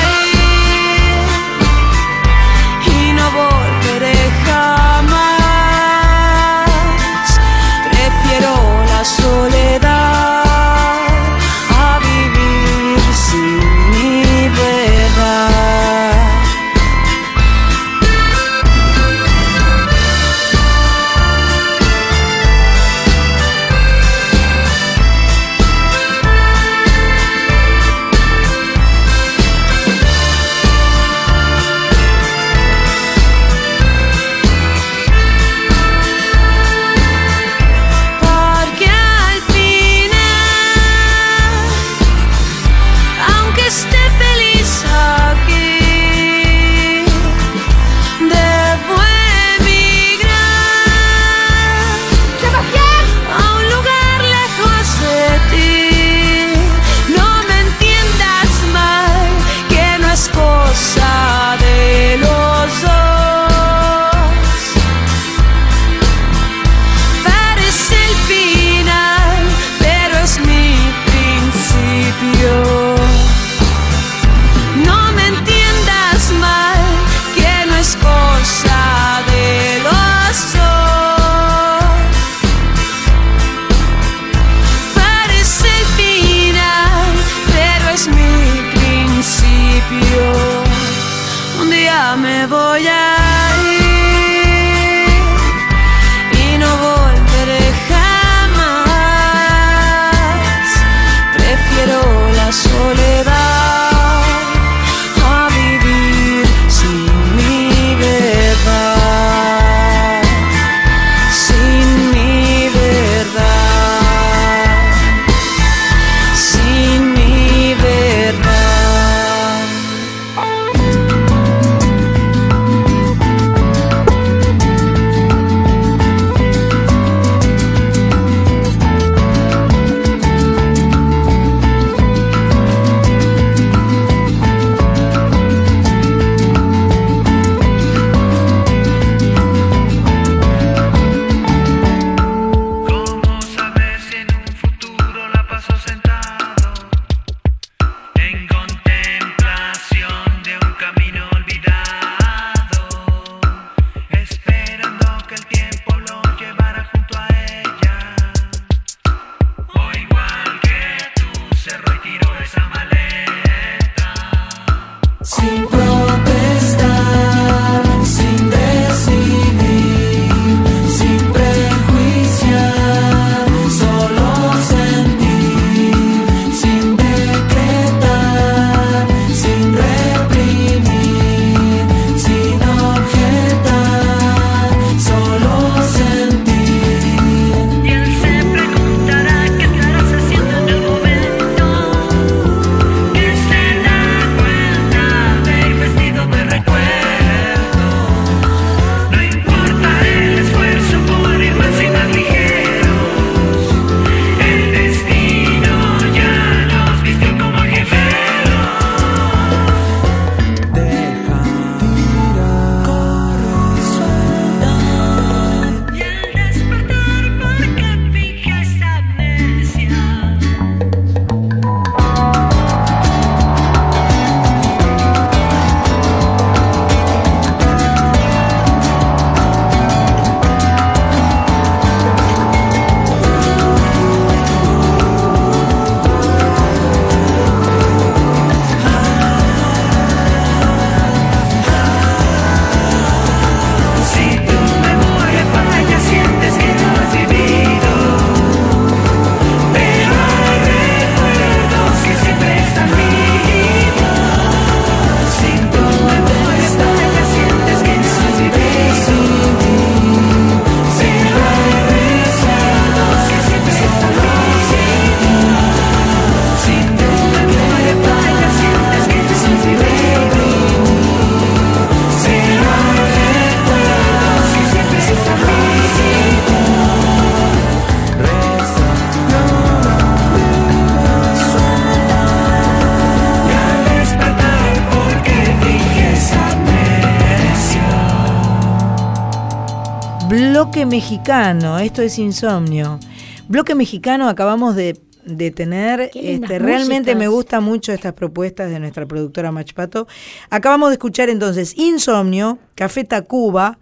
mexicano. Esto es insomnio. Bloque mexicano acabamos de, de tener. Este, realmente músicas. me gustan mucho estas propuestas de nuestra productora Machpato. Acabamos de escuchar entonces Insomnio, Café Tacuba,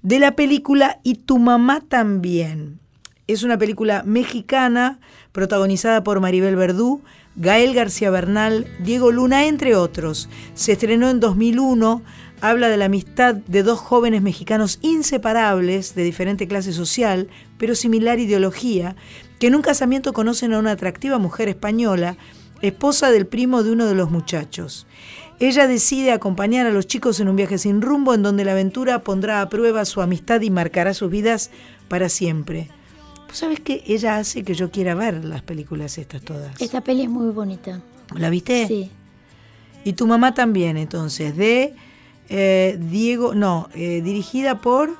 de la película Y tu mamá también. Es una película mexicana protagonizada por Maribel Verdú, Gael García Bernal, Diego Luna, entre otros. Se estrenó en 2001, habla de la amistad de dos jóvenes mexicanos inseparables, de diferente clase social, pero similar ideología, que en un casamiento conocen a una atractiva mujer española, esposa del primo de uno de los muchachos. Ella decide acompañar a los chicos en un viaje sin rumbo en donde la aventura pondrá a prueba su amistad y marcará sus vidas para siempre. ¿Vos sabés que ella hace que yo quiera ver las películas estas todas? Esta peli es muy bonita. ¿La viste? Sí. Y tu mamá también, entonces, de eh, Diego, no, eh, dirigida por...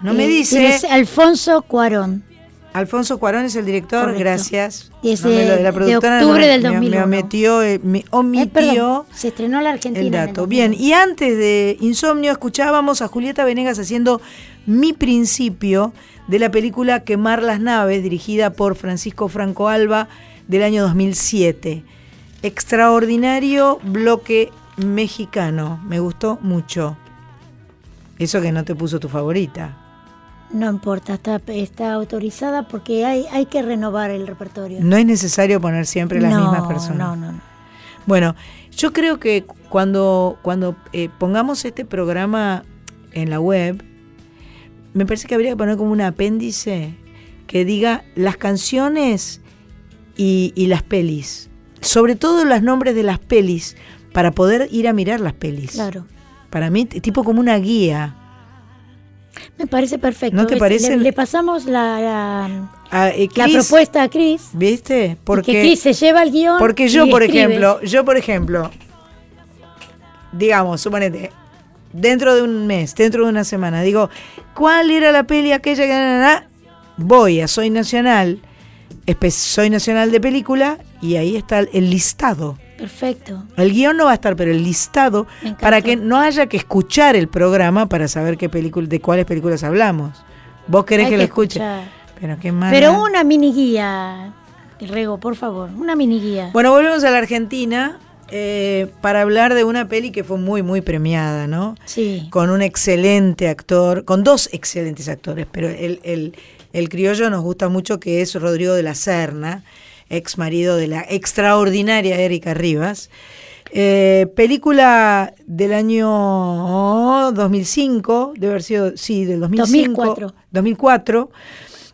No me Eh, dice... Alfonso Cuarón. Alfonso Cuarón es el director, Correcto. gracias. Y es No me de- la de productora octubre del me- 2001. Me, omitió, me omitió se estrenó en la Argentina. el en el dato. 2001. Bien, y antes de Insomnio escuchábamos a Julieta Venegas haciendo Mi Principio de la película Quemar las Naves, dirigida por Francisco Franco Alba del año 2007. Extraordinario bloque mexicano, me gustó mucho. Eso que no te puso tu favorita. No importa, está, está autorizada porque hay, hay que renovar el repertorio. No es necesario poner siempre las No, mismas personas. No, no, no. Bueno, yo creo que cuando, cuando eh, pongamos este programa en la web, me parece que habría que poner como un apéndice que diga las canciones y, y las pelis. Sobre todo los nombres de las pelis, para poder ir a mirar las pelis. Claro. Para mí, tipo como una guía. Me parece perfecto. ¿No te parece? Le, le pasamos la, la, eh, la Chris, propuesta a Cris. ¿Viste? Porque Cris se lleva el guion. Porque yo, y por escribe. ejemplo, yo, por ejemplo, digamos, suponete, dentro de un mes, dentro de una semana, digo, ¿cuál era la peli aquella que... na, na, na? Voy a Soy Nacional, Soy Nacional de Película, y ahí está el listado. Perfecto. El guion no va a estar, pero el listado, para que no haya que escuchar el programa para saber qué película, de cuáles películas hablamos. ¿Vos querés Hay que, que lo escuche? Pero qué mala. Pero una mini guía, Rego, por favor, una mini guía. Bueno, volvemos a la Argentina eh, para hablar de una peli que fue muy, muy premiada, ¿no? Sí. Con un excelente actor, con dos excelentes actores, pero el, el- el criollo nos gusta mucho que es Rodrigo de la Serna, ex marido de la extraordinaria Erika Rivas. Eh, película del año 2005, debe haber sido, sí, del 2005. 2004. 2004,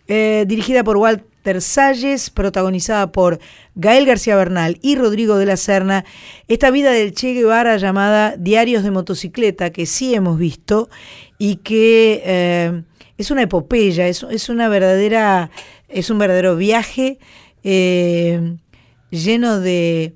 eh, dirigida por Walter Salles, protagonizada por Gael García Bernal y Rodrigo de la Serna. Esta vida del Che Guevara llamada Diarios de Motocicleta, que sí hemos visto y que eh, es una epopeya, es, es una verdadera, es un verdadero viaje eh, lleno de,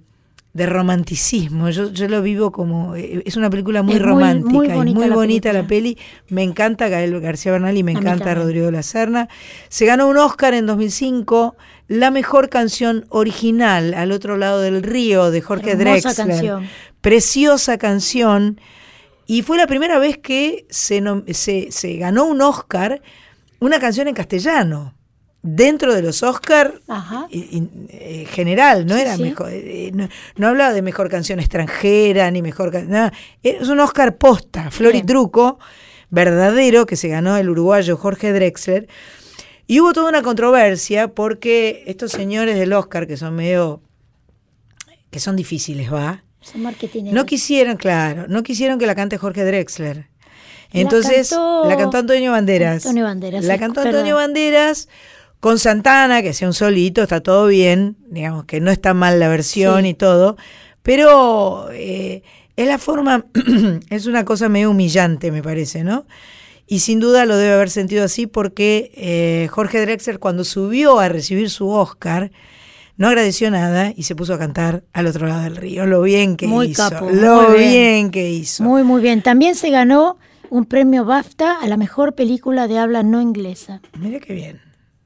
de romanticismo. Yo, yo lo vivo como. eh, Es una película muy Es romántica muy y bonita muy la bonita la peli. Me encanta Gael García Bernal y me encanta. Rodrigo de la Serna. Se ganó un Oscar en 2005, la mejor canción original, Al otro lado del río, de Jorge Hermosa Drexler. canción. Preciosa canción. Y fue la primera vez que se, nom- se, se ganó un Oscar una canción en castellano. Dentro de los Oscar Ajá. eh, general, no Sí, era sí. mejor, eh, no, no hablaba de mejor canción extranjera ni mejor nada. Es un Oscar posta, Flor y. Truco, verdadero, que se ganó el uruguayo Jorge Drexler. Y hubo toda una controversia porque estos señores del Oscar, que son medio, que son difíciles, va, Son no quisieron, claro, no quisieron que la cante Jorge Drexler. Entonces, cantó- la cantó Antonio Banderas. Antonio Banderas, La cantó. Antonio Banderas con Santana, que hacía un solito, está todo bien, digamos que no está mal la versión Sí. y todo, pero eh, es la forma, es una cosa medio humillante, me parece, ¿no? Y sin duda lo debe haber sentido así porque eh, Jorge Drexler cuando subió a recibir su Oscar, no agradeció nada y se puso a cantar al otro lado del río. Lo bien que Muy hizo. capo, lo muy bien. bien. que hizo. Muy, muy bien. También se ganó un premio BAFTA a la mejor película de habla no inglesa. Mira qué bien.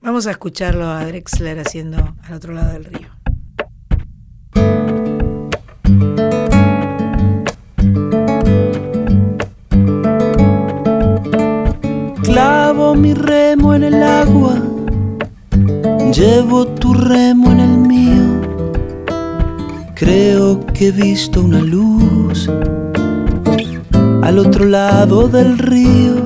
Vamos a escucharlo a Drexler haciendo al otro lado del río. mi remo en el agua, llevo tu remo en el mío. Creo que he visto una luz al otro lado del río.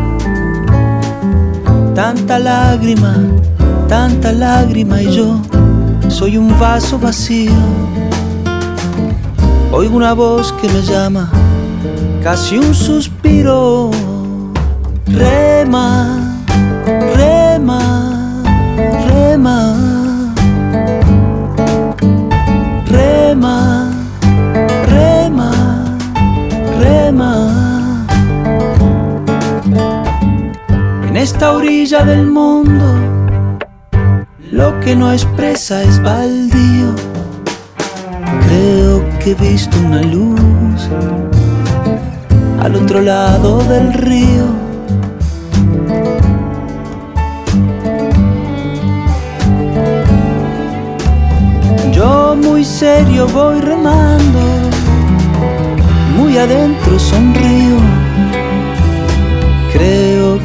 Tanta lágrima, tanta lágrima y yo soy un vaso vacío. Oigo una voz que me llama, casi un suspiro. Rema, esta orilla del mundo, lo que no expresa es baldío. Creo que he visto una luz al otro lado del río. Yo muy serio voy remando, muy adentro sonrío. Creo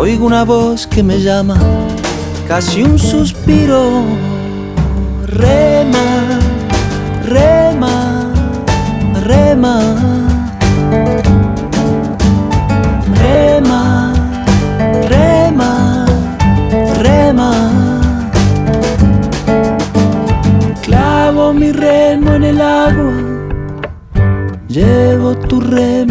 Oigo una voz que me llama, casi un suspiro. Rema, rema, rema. Rema, rema, rema. Clavo mi remo en el agua, llevo tu remo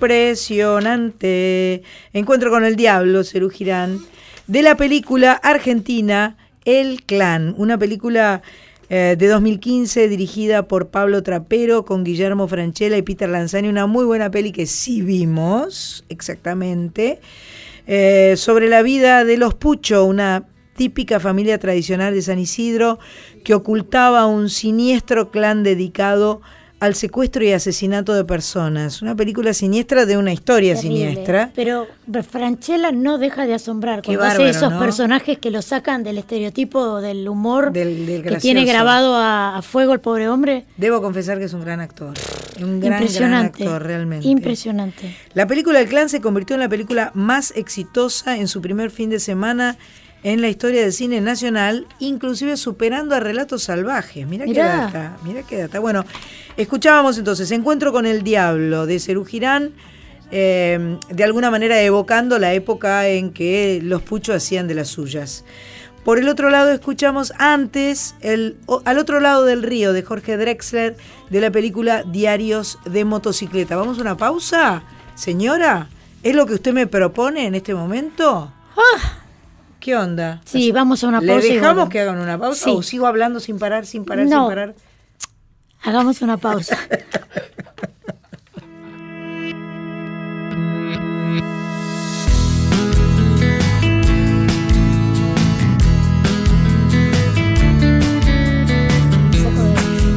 Impresionante. Encuentro con el diablo, Cerú Girán, de la película argentina El Clan, una película eh, de 2015 dirigida por Pablo Trapero con Guillermo Franchella y Peter Lanzani, una muy buena peli que sí vimos, exactamente, eh, sobre la vida de los Pucho, una típica familia tradicional de San Isidro que ocultaba un siniestro clan dedicado al secuestro y asesinato de personas. Una película siniestra de una historia Terrible. siniestra. Pero Franchella no deja de asombrar cuando hace bárbaro, esos ¿no? personajes que lo sacan del estereotipo del humor Del- del que tiene grabado a, a fuego el pobre hombre. Debo confesar que es un gran actor. Un gran, gran Impresionante. actor, realmente. Impresionante. La película El Clan se convirtió en la película más exitosa en su primer fin de semana en la historia del cine nacional, inclusive superando a Relatos Salvajes. Mira qué Mirá. data, mira qué data. Bueno, escuchábamos entonces Encuentro con el Diablo de Cerú Girán, eh, de alguna manera evocando la época en que los puchos hacían de las suyas. Por el otro lado escuchamos antes el, al otro lado del río de Jorge Drexler de la película Diarios de motocicleta. ¿Vamos a una pausa? Señora, ¿es lo que usted me propone en este momento? ¿Qué onda? Sí, vamos a una ¿Le pausa y dejamos que hagan una pausa Sí. o sigo hablando sin parar, sin parar, No. sin parar? Hagamos una pausa.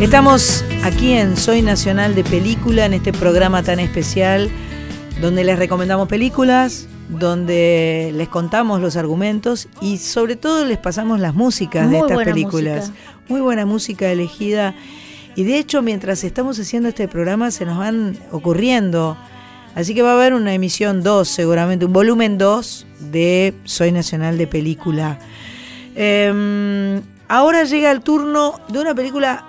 Estamos aquí en Soy Nacional de Película, en este programa tan especial, donde les recomendamos películas, donde les contamos los argumentos y sobre todo les pasamos las músicas de estas películas. música. Muy buena música elegida. Y de hecho, mientras estamos haciendo este programa, se nos van ocurriendo. Así que va a haber una emisión 2, seguramente, un volumen 2 de Soy Nacional de Película. Em, ahora llega el turno de una película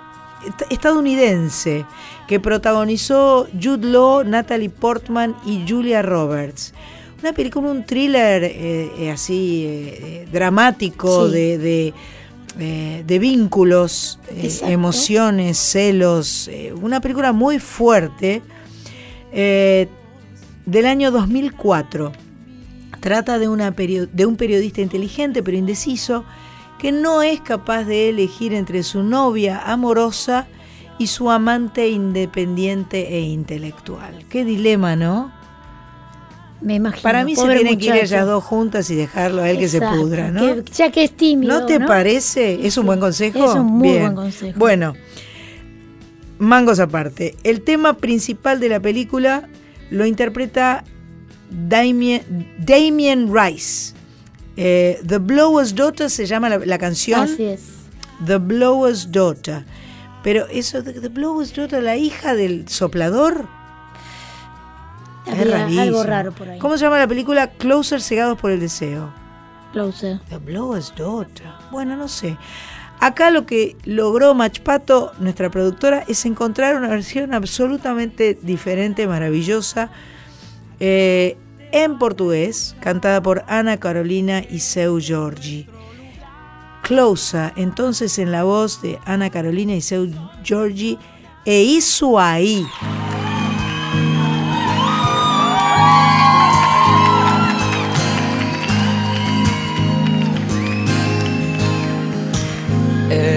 est- estadounidense que protagonizó Jude Law, Natalie Portman y Julia Roberts. Una película, un thriller eh, eh, así eh, dramático Sí. de, de, eh, de vínculos, eh, emociones, celos. eh, una película muy fuerte del año 2004. Trata de, una de un periodista inteligente pero indeciso que no es capaz de elegir entre su novia amorosa y su amante independiente e intelectual. Qué dilema, ¿no? Me imagino. Para mí se tienen que ir ellas dos juntas y dejarlo a él que se pudra, ¿no? que- ya que es tímido. ¿No te parece? ¿Es un buen consejo? Es un muy Bien. buen consejo. Bueno, mangos aparte. El tema principal de la película lo interpreta Damien, Damien Rice. Eh, The Blower's Daughter se llama la, la canción. Así es. The Blower's Daughter. Pero eso de The Blower's Daughter, la hija del soplador. Es Había rarísimo. algo raro por ahí. ¿Cómo se llama la película? Closer Cegados por el Deseo. Closer. The Blower's Daughter. Bueno, no sé. Acá lo que logró Machpato, nuestra productora, es encontrar una versión absolutamente diferente, maravillosa, eh, en portugués, cantada por Ana Carolina y Seu Giorgi. Closa, entonces en la voz de Ana Carolina y Seu Giorgi, e hizo ahí.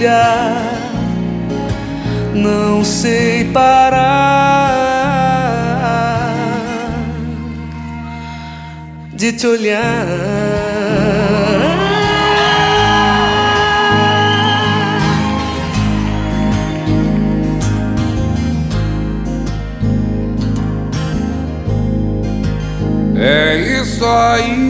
Olhar. Não sei parar de te olhar. É isso aí.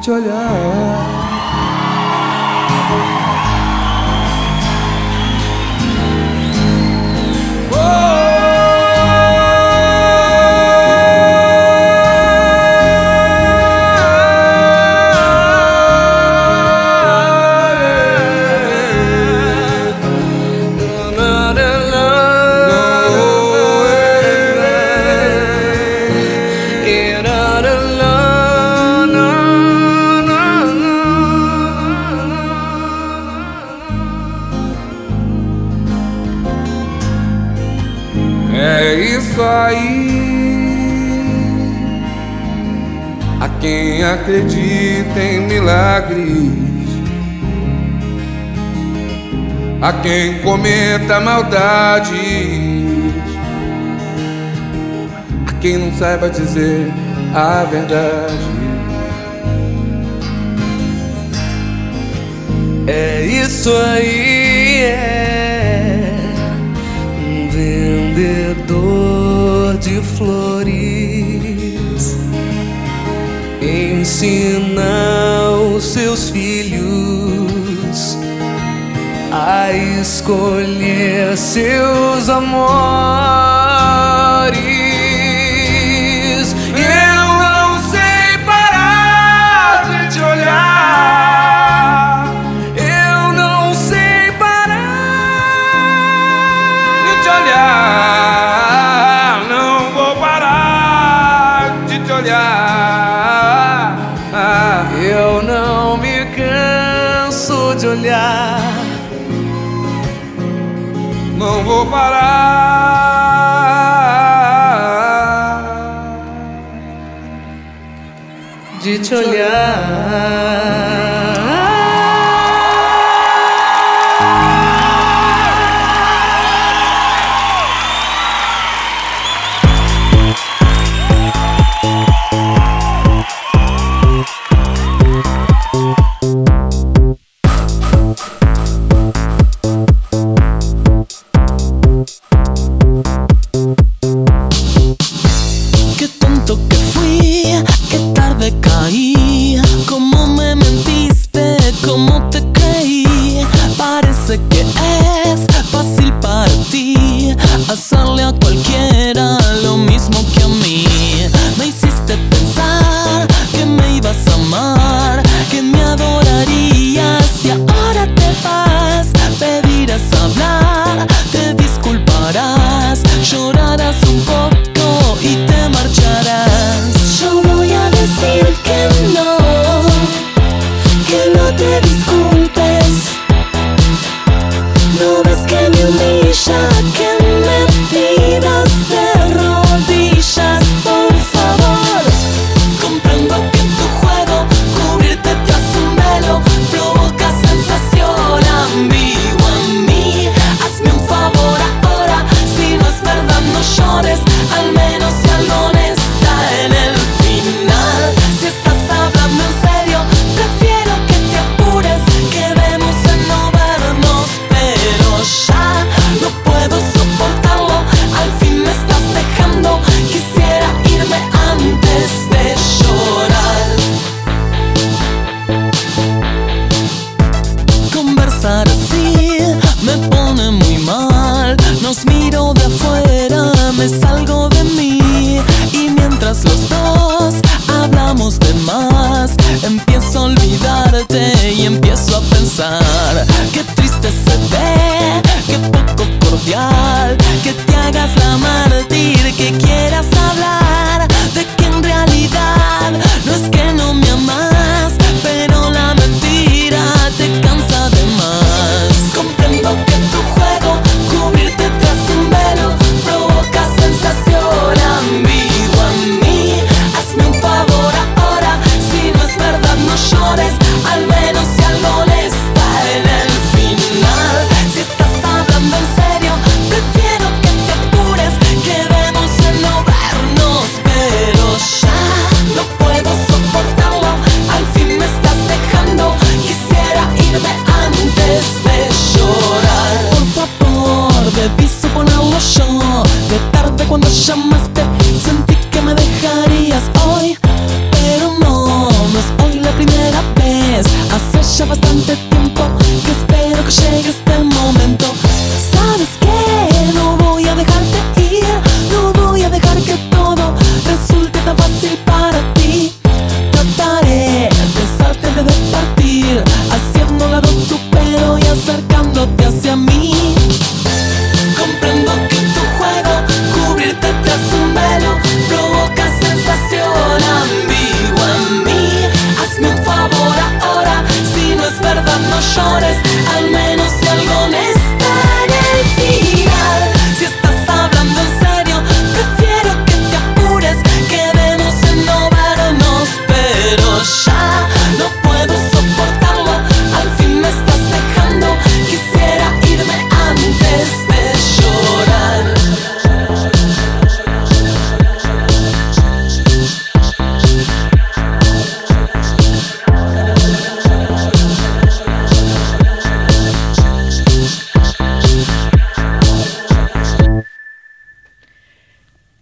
te olhar. Acredita em milagres, a quem cometa maldades, a quem não saiba dizer a verdade. É isso aí, é um vendedor de flores ensina os seus filhos a escolher seus amores.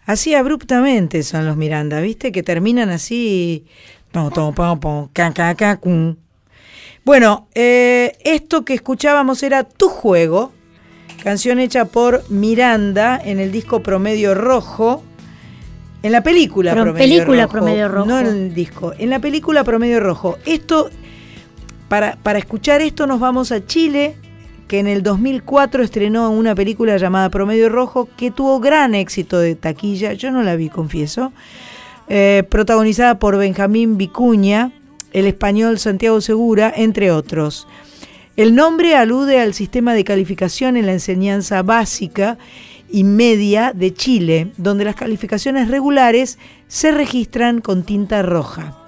así abruptamente son los Miranda, ¿viste? Que terminan así. Bueno, eh, esto que escuchábamos era Tu Juego, canción hecha por Miranda en el disco Promedio Rojo. En la película, Pero Promedio, película Rojo, Promedio Rojo. No en el disco. En la película Promedio Rojo. Esto, para, para escuchar esto, nos vamos a Chile que en el 2004 estrenó una película llamada Promedio Rojo que tuvo gran éxito de taquilla, yo no la vi, confieso, eh, protagonizada por Benjamín Vicuña, el español Santiago Segura, entre otros. El nombre alude al sistema de calificación en la enseñanza básica y media de Chile, donde las calificaciones regulares se registran con tinta roja.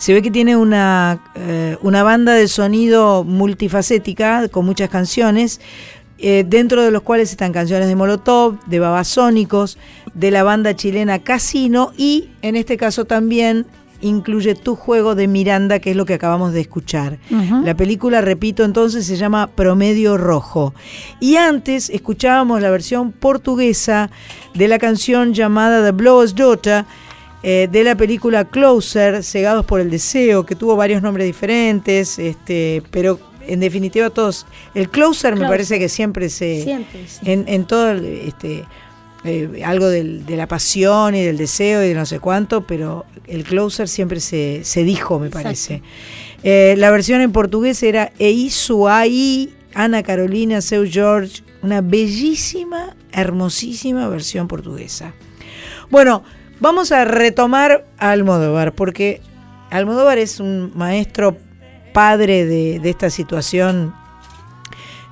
Se ve que tiene una, eh, una banda de sonido multifacética con muchas canciones, eh, dentro de los cuales están canciones de Molotov, de Babasónicos, de la banda chilena Casino y en este caso también incluye Tu Juego de Miranda, que es lo que acabamos de escuchar. La película, repito, entonces se llama Promedio Rojo. Y antes escuchábamos la versión portuguesa de la canción llamada The Blower's Daughter eh, de la película Closer, Cegados por el Deseo, que tuvo varios nombres diferentes, este, pero en definitiva todos. El Closer, me parece que siempre se. Siempre, sí. en, en, todo este, eh, algo del, de la pasión y del deseo y de no sé cuánto, pero el Closer siempre se, se dijo, me parece. Eh, la versión en portugués era Eisuai, Ana Carolina, Seu George, una bellísima, hermosísima versión portuguesa. Bueno, vamos a retomar a Almodóvar, porque Almodóvar es un maestro padre de, de esta situación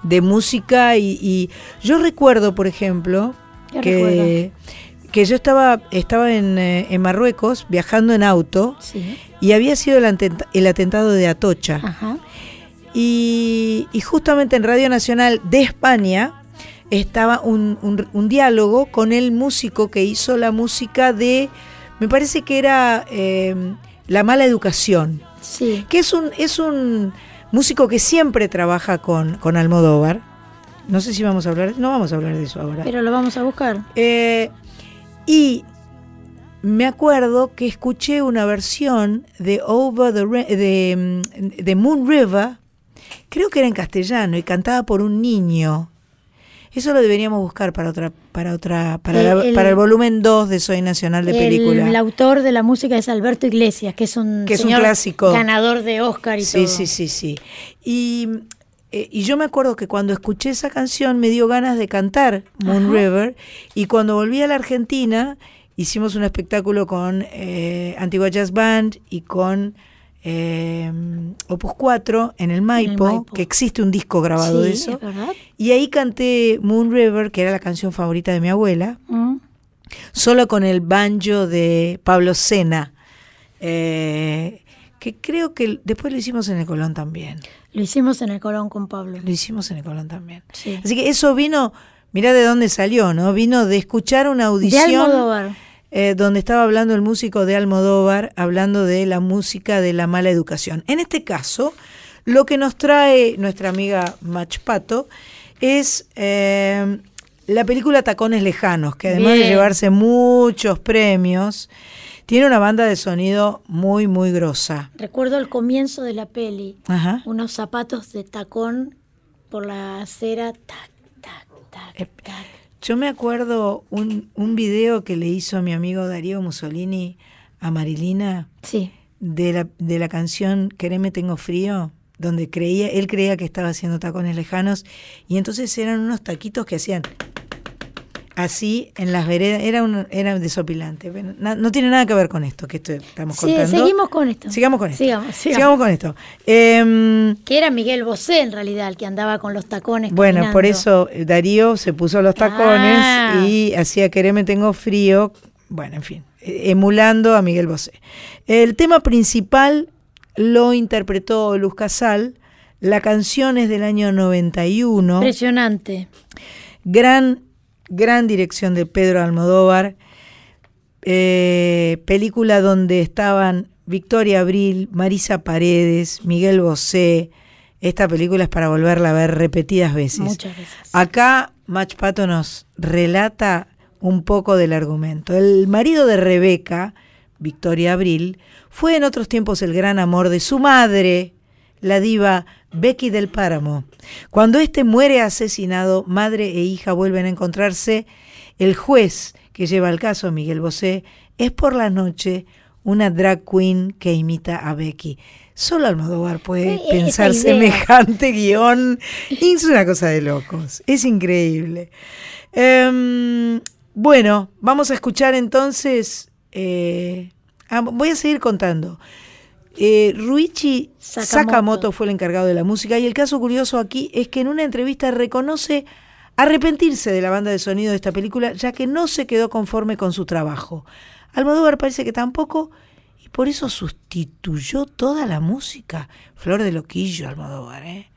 de música y, y yo recuerdo, por ejemplo, ¿Qué que, que yo estaba, estaba en, eh, en Marruecos viajando en auto Sí. y había sido el atentado de Atocha. Ajá. Y, y justamente en Radio Nacional de España estaba un, un- un diálogo con el músico que hizo la música de, me parece que era eh, La mala educación, Sí. que es un, es un músico que siempre trabaja con, con Almodóvar. No sé si vamos a hablar, no vamos a hablar de eso ahora. Pero lo vamos a buscar. Eh, y me acuerdo que escuché una versión de Over the de, de Moon River, creo que era en castellano y cantada por un niño. Eso lo deberíamos buscar para otra para otra para, la- Eh, el- para el volumen 2 de Soy Nacional de Película. El, autor de la música es Alberto Iglesias, que es un, Que es un clásico. ganador de Oscar y Sí, todo. sí, sí, sí. Y, eh, y yo me acuerdo que cuando escuché esa canción me dio ganas de cantar Moon Ajá. River y cuando volví a la Argentina hicimos un espectáculo con eh, Antigua Jazz Band y con eh, Opus 4 en el Maipo, Maipo. que existe un disco grabado de eso. es. Y ahí canté Moon River, que era la canción favorita de mi abuela, Mm. solo con el banjo de Pablo Sena, eh, que creo que después lo hicimos en el Colón también. Lo hicimos en el Colón con Pablo. Lo hicimos en el Colón también. Sí. Así que eso vino, mirá de dónde salió, ¿no? Vino de escuchar una audición. Eh, donde estaba hablando el músico de Almodóvar, hablando de la música de la mala educación. En este caso, lo que nos trae nuestra amiga Mach Pato es eh, la película Tacones Lejanos, que además de llevarse muchos premios, tiene una banda de sonido muy, muy grosa. Recuerdo el comienzo de la peli. Ajá. Unos zapatos de tacón por la acera. Tac, tac, tac, tac. Yo me acuerdo un, un video que le hizo mi amigo Darío Mussolini a Marilina Sí. de la, de la canción Quereme Tengo Frío, donde creía, él creía que estaba haciendo tacones lejanos, y entonces eran unos taquitos que hacían así en las veredas, era, un, era desopilante. no tiene nada que ver con esto que esto estamos Sí, contando. seguimos con esto. Sigamos con esto. Sigamos, sigamos. Sigamos con esto. Em, Que era Miguel Bosé en realidad, el que andaba con los tacones. Bueno, por eso eh, Darío se puso los tacones Ah. y hacía Quereme Tengo Frío. Bueno, en fin, eh, emulando a Miguel Bosé. El tema principal lo interpretó Luz Casal. La canción es del año 91. Impresionante. Gran, gran dirección de Pedro Almodóvar. Eh, película donde estaban Victoria Abril, Marisa Paredes, Miguel Bosé. Esta película es para volverla a ver repetidas veces. Muchas veces. Acá Mach Pato nos relata un poco del argumento. El marido de Rebeca, Victoria Abril, fue en otros tiempos el gran amor de su madre, la diva Becky del Páramo. Cuando éste muere asesinado, madre e hija vuelven a encontrarse. El juez que lleva el caso, Miguel Bosé, es por la noche una drag queen que imita a Becky. Solo Almodóvar puede pensar semejante guion. Es una cosa de locos. Es increíble. Em, bueno, vamos a escuchar entonces. eh, ah, voy a seguir contando. Eh, Ruichi Sakamoto. Sakamoto fue el encargado de la música y el caso curioso aquí es que en una entrevista reconoce arrepentirse de la banda de sonido de esta película ya que no se quedó conforme con su trabajo. Almodóvar parece que tampoco y por eso sustituyó toda la música. Flor de loquillo Almodóvar, ¿eh?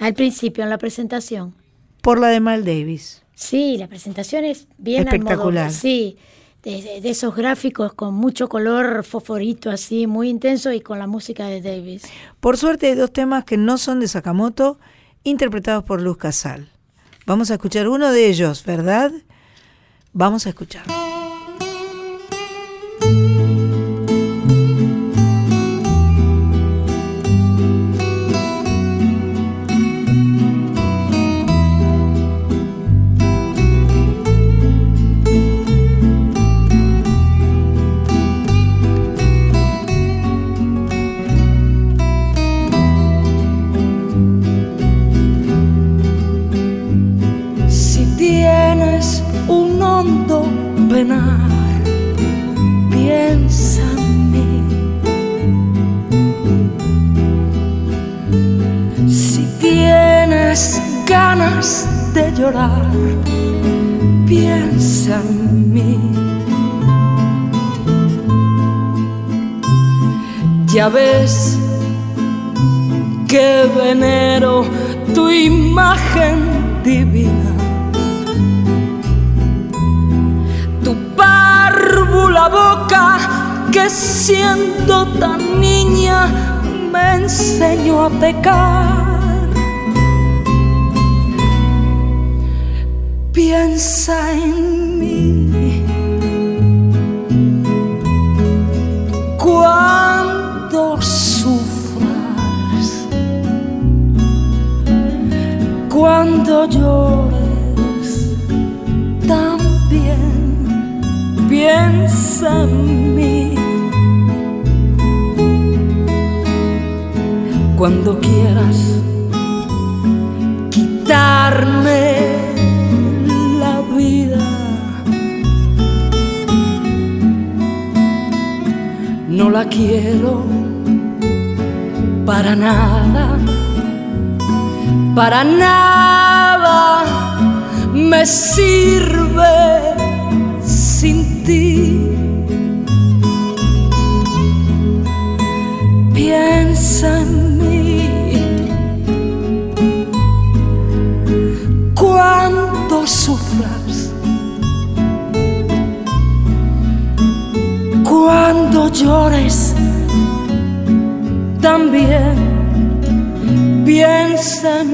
Al principio, en la presentación. Por la de Mal Davis. Sí, la presentación es bien Espectacular. Almodóvar, Sí, de, esos gráficos con mucho color fosforito así, muy intenso y con la música de Davis. Por suerte hay dos temas que no son de Sakamoto, interpretados por Luz Casal. Vamos a escuchar uno de ellos, ¿verdad? Vamos a escuchar. Ya ves que venero tu imagen divina. Tu párvula boca que siendo tan niña me enseñó a pecar. Piensa en cuando llores, también piensa en mí. Cuando quieras quitarme la vida. No la quiero para nada, para nada me sirve sin ti. Piensa en mí. Cuando sufras, cuando llores, también. Piensa en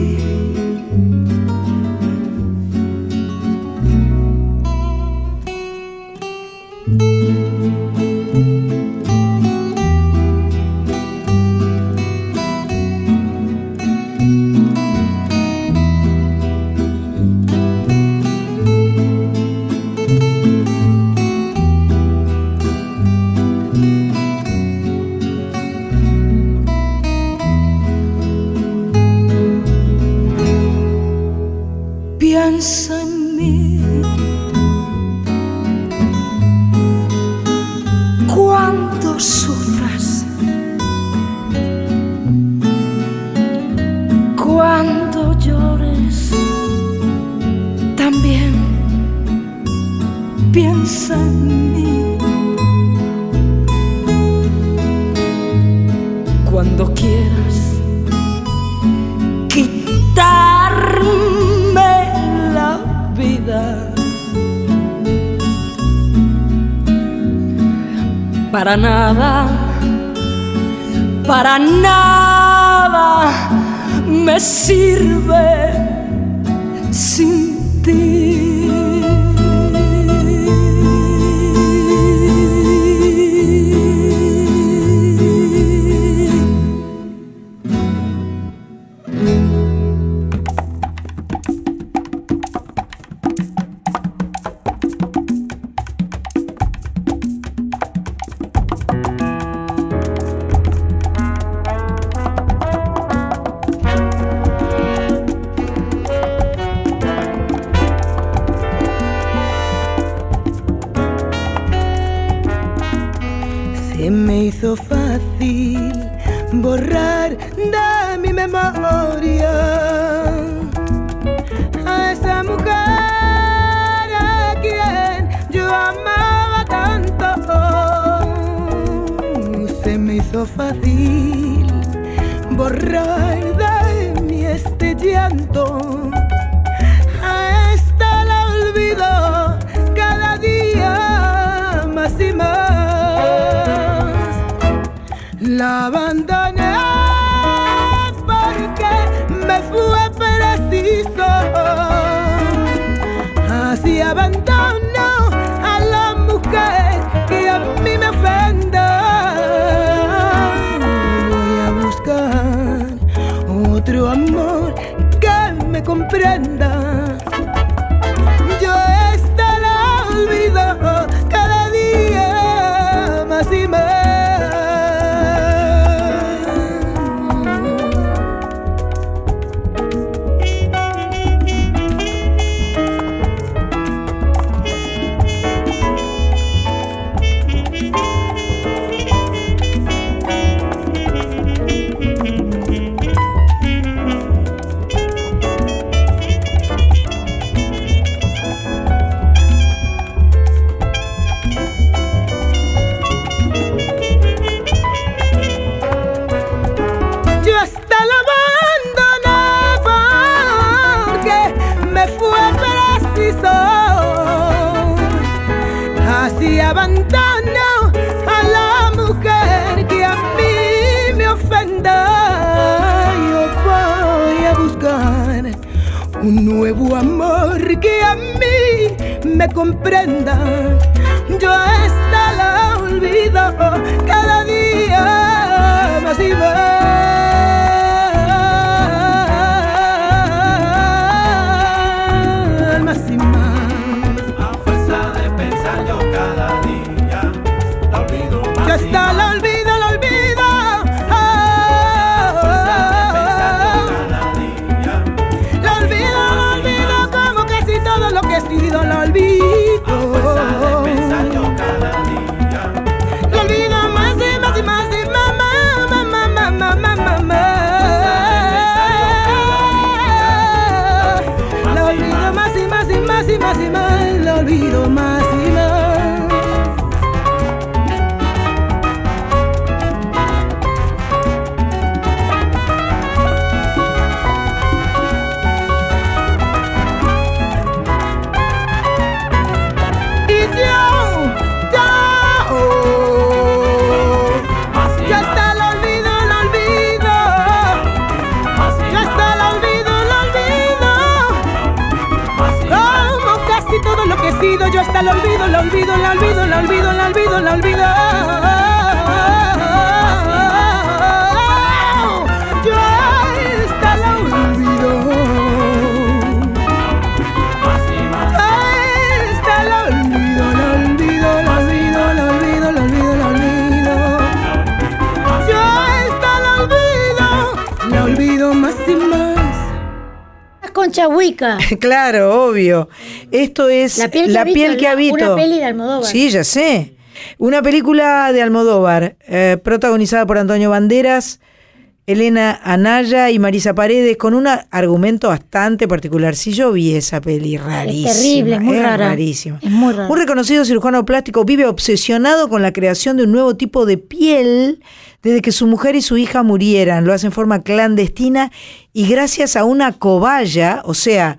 Para nada me sirve un nuevo amor que a mí me comprenda. Yo esta la olvido cada día más y más, olvido, lo olvido, lo olvido. Yo hasta lo olvido. Hasta lo olvido, lo olvido, lo olvido, lo olvido, lo olvido, lo olvido. Yo hasta lo olvido, lo olvido más y más. Concha Huica. claro, obvio. Esto es La piel que habito, piel que la- habito. una peli de Almodóvar. Sí, ya sé. Una película de Almodóvar, eh, protagonizada por Antonio Banderas, Elena Anaya y Marisa Paredes, con un argumento bastante particular. Si yo vi esa peli, rarísima. Es terrible, es muy rara. rarísima. Es muy raro. Un reconocido cirujano plástico vive obsesionado con la creación de un nuevo tipo de piel desde que su mujer y su hija murieran. Lo hace en forma clandestina y gracias a una cobaya, o sea,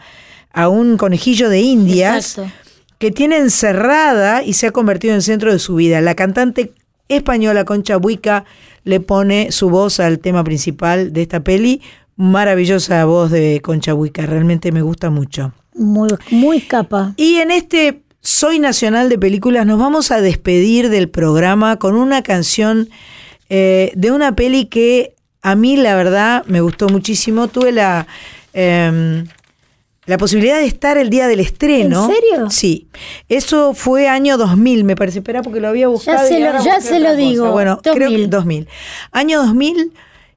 a un conejillo de indias, Exacto. que tiene encerrada y se ha convertido en el centro de su vida. La cantante española Concha Buica le pone su voz al tema principal de esta peli. Maravillosa voz de Concha Buica, realmente me gusta mucho. Muy, muy capa. Y en este Soy Nacional de Películas nos vamos a despedir del programa con una canción eh, de una peli que a mí la verdad me gustó muchísimo. Tuve la, em, la posibilidad de estar el día del estreno. ¿En serio? Sí. Eso fue año 2000, me parece. Espera porque lo había buscado. se lo- ya se lo cosa. digo, Bueno, creo que 2000. 2000. Año 2000,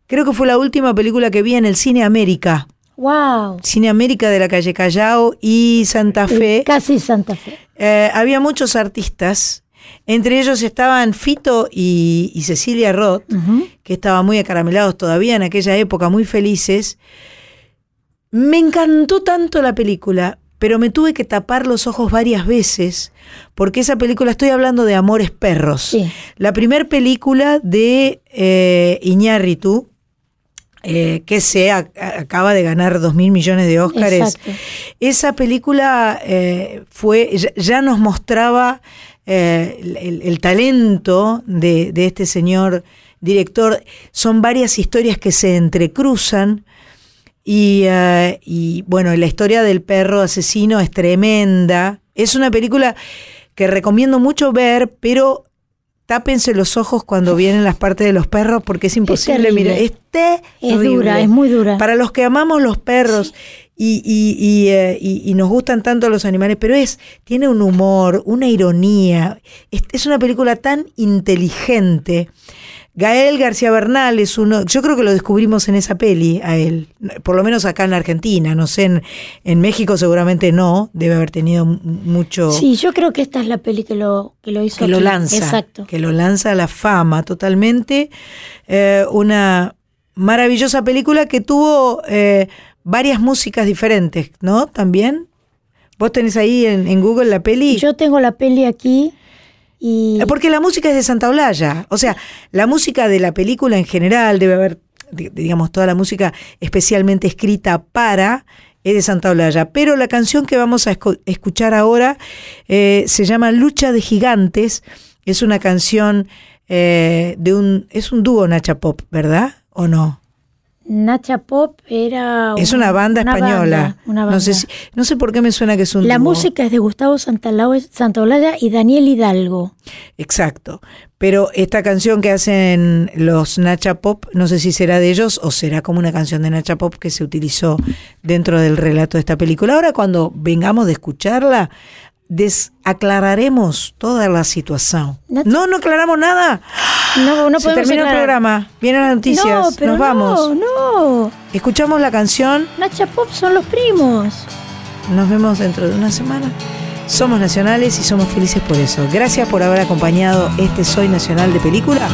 creo que fue la última película que vi en el Cine América. Wow. Cine América de la calle Callao y Santa Fe. Casi Santa Fe. Eh, había muchos artistas. Entre ellos estaban Fito y, y Cecilia Roth, que estaban muy acaramelados todavía en aquella época, muy felices. Me encantó tanto la película, pero me tuve que tapar los ojos varias veces, porque esa película, estoy hablando de Amores Perros. La primera película de eh, Iñárritu, eh, que se ac- acaba de ganar dos mil millones de Óscares. Esa película eh, fue, ya, ya nos mostraba eh, el, el- el talento de, de este señor director. Son varias historias que se entrecruzan. Y, eh, y, bueno, la historia del perro asesino es tremenda. Es una película que recomiendo mucho ver, pero tápense los ojos cuando vienen las partes de los perros porque es imposible terrible. mirar. Es Es dura, es muy dura. Para los que amamos los perros y, y- y, eh, y- y nos gustan tanto los animales, pero es, tiene un humor, una ironía. Es, es una película tan inteligente. Gael García Bernal es uno, yo creo que lo descubrimos en esa peli a él, por lo menos acá en la Argentina, no sé, en, en México seguramente no, debe haber tenido mucho Sí, yo creo que esta es la peli que lo, que lo hizo. que lo lanza, Exacto. que lo lanza a la fama totalmente. Eh, una maravillosa película que tuvo eh, varias músicas diferentes, ¿no? También. ¿Vos tenés ahí en, en Google la peli? Yo tengo la peli aquí Eh, Porque la música es de Santa Olalla. O sea, la música de la película en general debe haber, di- digamos, toda la música especialmente escrita para es de Santa Olalla. Pero la canción que vamos a escuchar ahora eh, se llama Lucha de Gigantes. Es una canción eh, de un. Es un dúo Nacha Pop, ¿verdad? ¿O no? Nacha Pop era. Es una banda española. banda, una No, sé banda. si- no sé por qué me suena que es un La dúo. música es de Gustavo Santaolalla y Daniel Hidalgo. Exacto. Pero esta canción que hacen los Nacha Pop, no sé si será de ellos o será como una canción de Nacha Pop que se utilizó dentro del relato de esta película. Ahora cuando vengamos de escucharla, desaclararemos toda la situación. No, no aclaramos nada. No, no se podemos termina el programa. Vienen las noticias. No, pero Nos vamos. No, no. Escuchamos la canción. Nacha Pop son los primos. Nos vemos dentro de una semana. Somos nacionales y somos felices por eso. Gracias por haber acompañado este Soy Nacional de Película.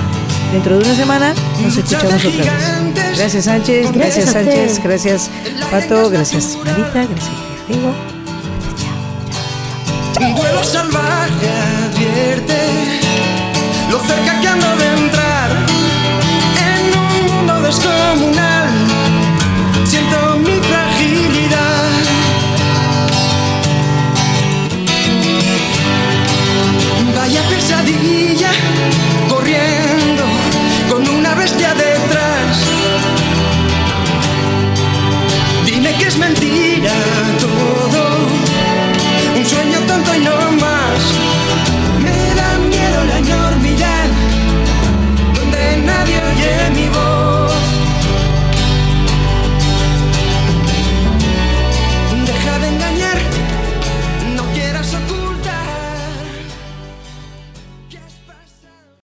Dentro de una semana nos escuchamos otra vez. Gracias Sánchez, gracias, Gracias Sánchez, gracias Pato, gracias Marita, gracias Diego. Un vuelo salvaje advierte lo cerca que ando de entrar en un mundo descomunal.